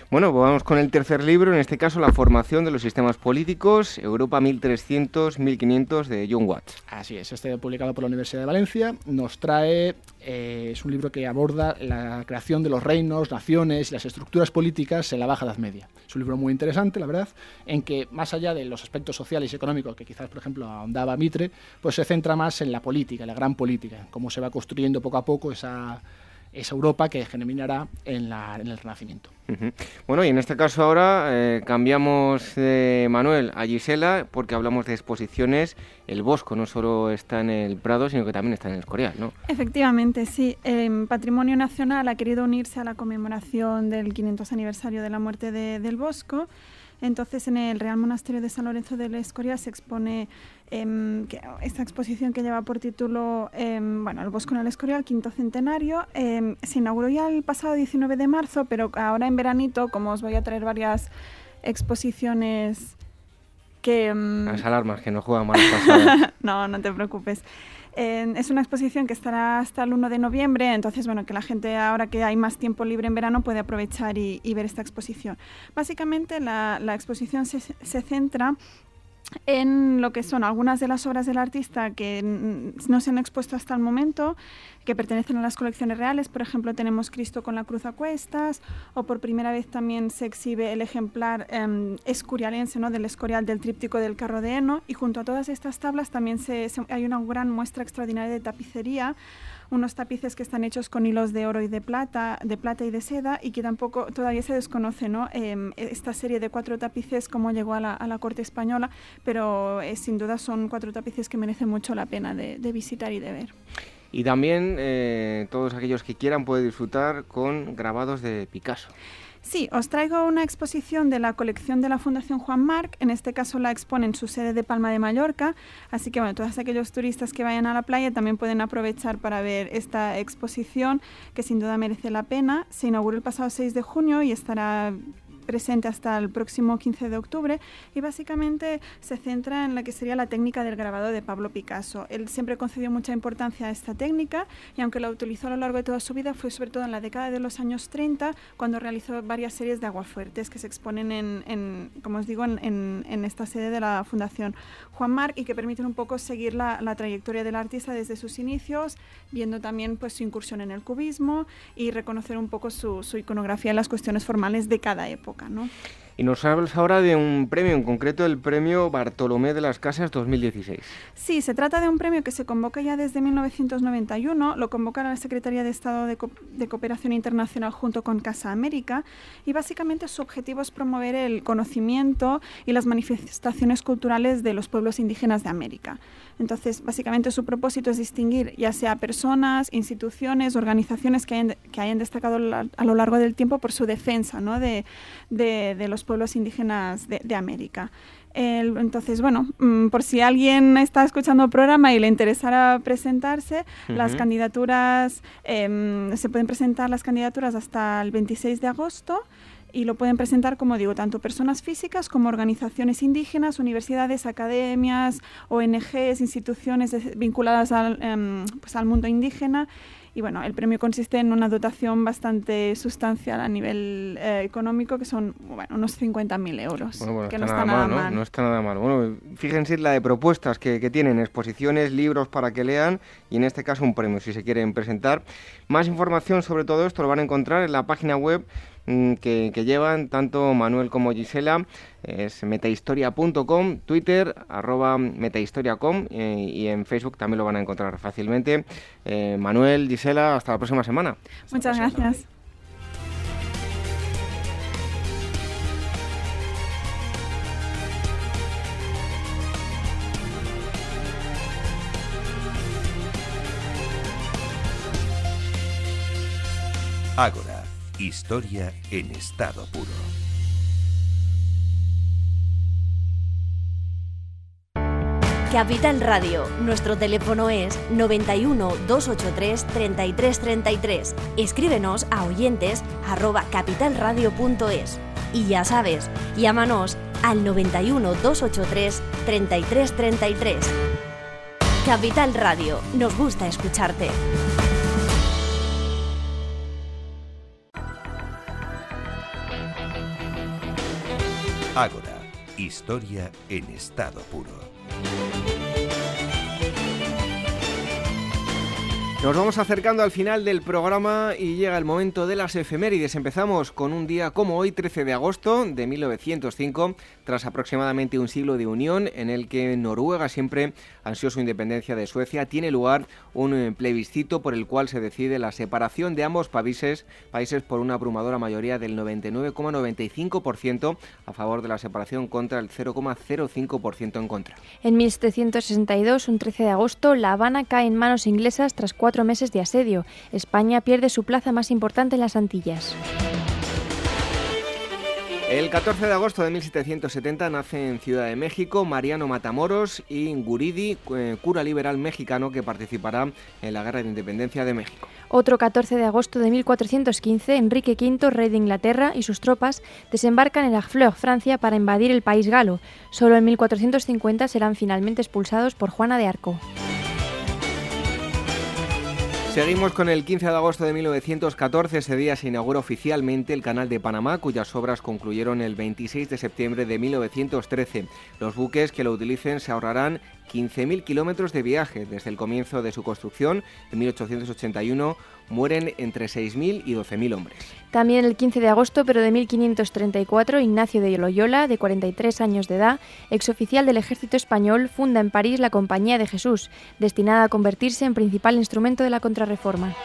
Bueno, pues vamos con el tercer libro, en este caso La formación de los sistemas políticos, Europa 1300-1500 de John Watts. Así es, este publicado por la Universidad de Valencia, nos trae, eh, es un libro que aborda la creación de los reinos, naciones y las estructuras políticas en la Baja Edad Media. Es un libro muy interesante, la verdad, en que más allá de los aspectos sociales y económicos que quizás, por ejemplo, ahondaba Mitre, pues se centra más en la política, la gran política, cómo se va construyendo poco a poco esa, esa Europa que germinará en, la, en el Renacimiento. Bueno, y en este caso ahora eh, cambiamos de Manuel a Gisela porque hablamos de exposiciones. El Bosco no solo está en el Prado, sino que también está en el Escorial, ¿no? Efectivamente, sí. El Patrimonio Nacional ha querido unirse a la conmemoración del 500 aniversario de la muerte de, del Bosco entonces, en el Real Monasterio de San Lorenzo de la Escoria se expone em, esta exposición que lleva por título em, bueno, El Bosco en el Escorial, quinto centenario. Em, se inauguró ya el pasado 19 de marzo, pero ahora en veranito, como os voy a traer varias exposiciones que... Las alarmas que no juegan mal pasado. no, no te preocupes es una exposición que estará hasta el 1 de noviembre, entonces, bueno, que la gente ahora que hay más tiempo libre en verano puede aprovechar y, ver esta exposición. Básicamente la, exposición se, se centra en lo que son algunas de las obras del artista que no se han expuesto hasta el momento, que pertenecen a las colecciones reales. Por ejemplo, tenemos Cristo con la cruz a cuestas, o por primera vez también se exhibe el ejemplar eh, escurialense ¿no? del escorial del tríptico del carro de heno. Y junto a todas estas tablas también hay una gran muestra extraordinaria de tapicería unos tapices que están hechos con hilos de oro y de plata, de plata y de seda, y que tampoco todavía se desconoce, ¿no? Em, esta serie de cuatro tapices, cómo llegó a la, corte española, pero eh, sin duda son cuatro tapices que merecen mucho la pena de, visitar y de ver. Y también eh, todos aquellos que quieran pueden disfrutar con grabados de Picasso. Sí, os traigo una exposición de la colección de la Fundación Juan Marc. En este caso la expone en su sede de Palma de Mallorca. Así que, bueno, todos aquellos turistas que vayan a la playa también pueden aprovechar para ver esta exposición, que sin duda merece la pena. Se inauguró el pasado 6 de junio y estará presente hasta el próximo 15 de octubre y básicamente se centra en la que sería la técnica del grabado de Pablo Picasso. Él siempre concedió mucha importancia a esta técnica y aunque la utilizó a lo largo de toda su vida fue sobre todo en la década de los años 30 cuando realizó varias series de aguafuertes que se exponen en, como os digo, en, en, esta sede de la Fundación Juan Marc y que permiten un poco seguir la, la trayectoria del artista desde sus inicios, viendo también pues su incursión en el cubismo y reconocer un poco su, su iconografía en las cuestiones formales de cada época. ¿no? Y nos hablas ahora de un premio, en concreto el premio Bartolomé de las Casas 2016. Sí, se trata de un premio que se convoca ya desde 1991, lo convoca la Secretaría de Estado de, de, Cooperación Internacional junto con Casa América y básicamente su objetivo es promover el conocimiento y las manifestaciones culturales de los pueblos indígenas de América. Entonces, básicamente su propósito es distinguir ya sea personas, instituciones, organizaciones que hayan, que hayan destacado a lo largo del tiempo por su defensa ¿no? de, de, los pueblos indígenas de, América. entonces, bueno, mm, por si alguien está escuchando el programa y le interesara presentarse, las candidaturas, em, se pueden presentar las candidaturas hasta el 26 de agosto y lo pueden presentar, como digo, tanto personas físicas como organizaciones indígenas, universidades, academias, ONGs, instituciones vinculadas al, em, pues al mundo indígena. Y bueno, el premio consiste en una dotación bastante sustancial a nivel eh, económico, que son bueno, unos 50.000 euros. que no está nada, mal, ¿no? está nada mal. Bueno, fíjense la de propuestas que, que tienen, exposiciones, libros para que lean y en este caso un premio si se quieren presentar. Más información sobre todo esto lo van a encontrar en la página web Mm, que, llevan tanto Manuel como Gisela. Es metahistoria.com, Twitter, arroba metahistoria.com eh, y en Facebook también lo van a encontrar fácilmente. Eh, Manuel, Gisela, hasta la próxima semana. Muchas gracias. Ágora Historia en estado puro. Capital Radio. Nuestro teléfono es 91 283 3333. Escríbenos a oyentes arroba capitalradio.es. Y ya sabes, llámanos al 91 283 3333. Capital Radio. Nos gusta escucharte. Ágora, historia en estado puro. Nos vamos acercando al final del programa y llega el momento de las efemérides. Empezamos con un día como hoy, 13 de agosto de 1905, tras aproximadamente un siglo de unión en el que Noruega siempre ansió su independencia de Suecia, tiene lugar un eh, plebiscito por el cual se decide la separación de ambos países, países por una abrumadora mayoría del 99,95% a favor de la separación contra el 0,05% en contra. En 1762, un 13 de agosto, La Habana cae en manos inglesas tras cuatro cuatro meses de asedio. España pierde su plaza más importante en las Antillas. El 14 de agosto de 1770 nace en Ciudad de México Mariano Matamoros y Guridi, eh, cura liberal mexicano que participará en la Guerra de Independencia de México. Otro 14 de agosto de 1415, Enrique V, rey de Inglaterra, y sus tropas desembarcan en Harfleur, Francia, para invadir el país galo. Solo en 1450 serán finalmente expulsados por Juana de Arco. Seguimos con el 15 de agosto de 1914. Ese día se inaugura oficialmente el Canal de Panamá, cuyas obras concluyeron el 26 de septiembre de 1913. Los buques que lo utilicen se ahorrarán 15.000 kilómetros de viaje. Desde el comienzo de su construcción, en 1881, mueren entre 6.000 y 12.000 hombres. También el 15 de agosto, pero de 1534, Ignacio de Loyola, de 43 años de edad, exoficial del ejército español, funda en París la Compañía de Jesús, destinada a convertirse en principal instrumento de la contrarreforma.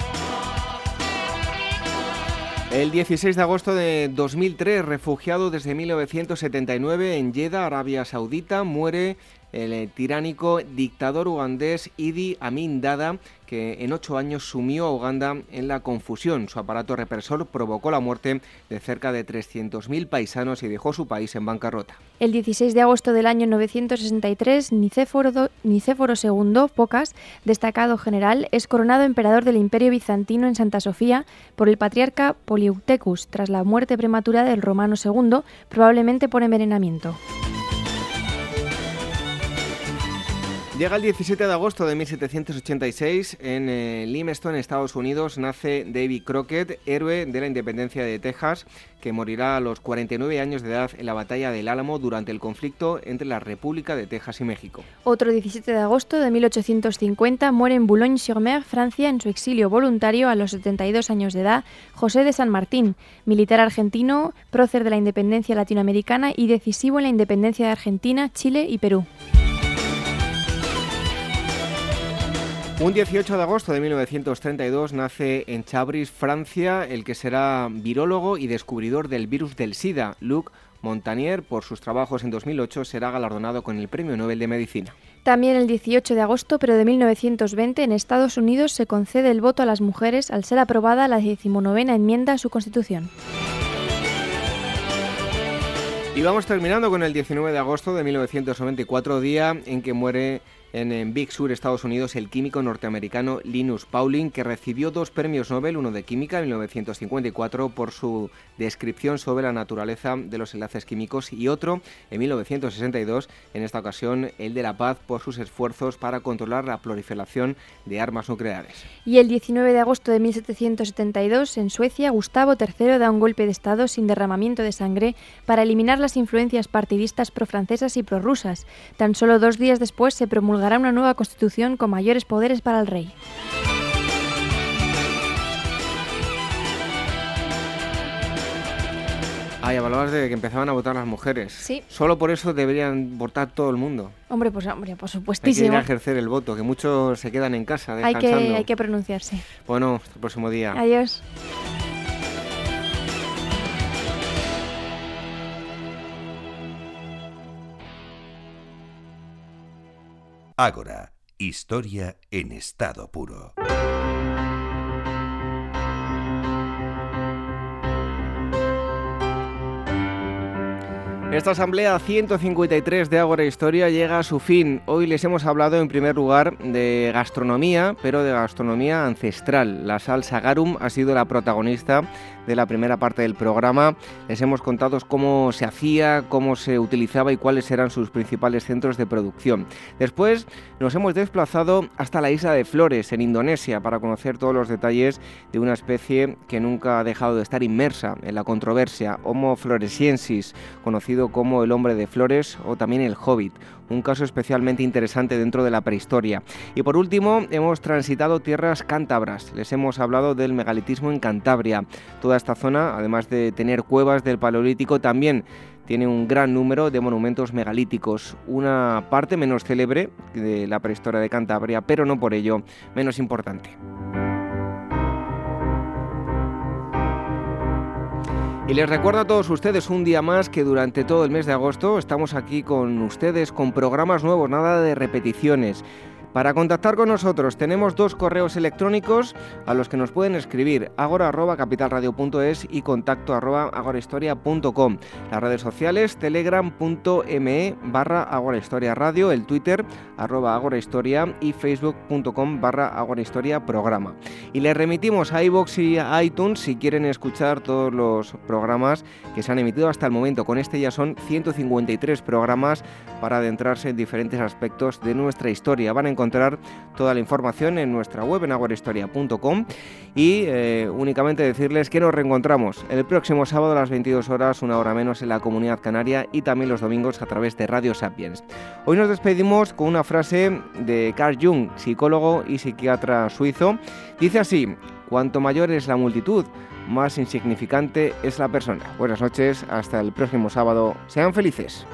El 16 de agosto de 2003, refugiado desde 1979 en Jeddah, Arabia Saudita, muere el eh, tiránico dictador ugandés Idi Amin Dada, en ocho años sumió a Uganda en la confusión. Su aparato represor provocó la muerte de cerca de 300.000 paisanos y dejó su país en bancarrota. El 16 de agosto del año 963, Nicéforo, Nicéforo II Pocas, destacado general, es coronado emperador del Imperio Bizantino en Santa Sofía por el patriarca Poliuctecus, tras la muerte prematura del romano II, probablemente por envenenamiento. Llega el 17 de agosto de 1786. En eh, Limestone, Estados Unidos, nace David Crockett, héroe de la independencia de Texas, que morirá a los 49 años de edad en la batalla del Álamo durante el conflicto entre la República de Texas y México. Otro 17 de agosto de 1850 muere en Boulogne-sur-Mer, Francia, en su exilio voluntario a los 72 años de edad, José de San Martín, militar argentino, prócer de la independencia latinoamericana y decisivo en la independencia de Argentina, Chile y Perú. Un 18 de agosto de 1932 nace en Chabris, Francia, el que será virólogo y descubridor del virus del SIDA, Luc Montagnier. Por sus trabajos en 2008 será galardonado con el Premio Nobel de Medicina. También el 18 de agosto, pero de 1920, en Estados Unidos se concede el voto a las mujeres al ser aprobada la decimonovena enmienda a su Constitución. Y vamos terminando con el 19 de agosto de 1994, día en que muere en, Big Sur, Estados Unidos, el químico norteamericano Linus Pauling, que recibió dos premios Nobel, uno de química en 1954 por su descripción sobre la naturaleza de los enlaces químicos y otro en 1962, en esta ocasión el de la paz por sus esfuerzos para controlar la proliferación de armas nucleares. Y el 19 de agosto de 1772, en Suecia, Gustavo III da un golpe de Estado sin derramamiento de sangre para eliminar las influencias partidistas pro-francesas y pro-rusas. Tan solo dos días después se promulga dará una nueva constitución con mayores poderes para el rey. Ay, hablabas de que empezaban a votar las mujeres. Sí. Solo por eso deberían votar todo el mundo. Hombre, pues hombre, por supuestísimo. Hay que ir a ejercer el voto, que muchos se quedan en casa descansando. Hay que, hay que pronunciarse. Bueno, hasta el próximo día. Adiós. Ágora, historia en estado puro. Esta asamblea 153 de Ágora Historia llega a su fin. Hoy les hemos hablado en primer lugar de gastronomía, pero de gastronomía ancestral. La salsa garum ha sido la protagonista de la primera parte del programa. Les hemos contado cómo se hacía, cómo se utilizaba y cuáles eran sus principales centros de producción. Después nos hemos desplazado hasta la isla de Flores, en Indonesia, para conocer todos los detalles de una especie que nunca ha dejado de estar inmersa en la controversia, Homo floresiensis, conocido como el hombre de flores o también el hobbit, un caso especialmente interesante dentro de la prehistoria. Y por último, hemos transitado tierras cántabras. Les hemos hablado del megalitismo en Cantabria. Toda esta zona, además de tener cuevas del Paleolítico, también tiene un gran número de monumentos megalíticos, una parte menos célebre de la prehistoria de Cantabria, pero no por ello menos importante. Y les recuerdo a todos ustedes un día más que durante todo el mes de agosto estamos aquí con ustedes con programas nuevos, nada de repeticiones. Para contactar con nosotros tenemos dos correos electrónicos a los que nos pueden escribir agora.capitalradio.es y contacto agorahistoria.com. Las redes sociales telegram.me barra agorahistoriaradio, el Twitter arroba agorahistoria y facebook.com barra agorahistoria programa. Y les remitimos a iVoox y a iTunes si quieren escuchar todos los programas que se han emitido hasta el momento. Con este ya son 153 programas para adentrarse en diferentes aspectos de nuestra historia. Van a encontrar toda la información en nuestra web en aguarehistoria.com y eh, únicamente decirles que nos reencontramos el próximo sábado a las 22 horas, una hora menos en la comunidad canaria y también los domingos a través de Radio Sapiens. Hoy nos despedimos con una frase de Carl Jung, psicólogo y psiquiatra suizo. Dice así, cuanto mayor es la multitud, más insignificante es la persona. Buenas noches, hasta el próximo sábado. Sean felices.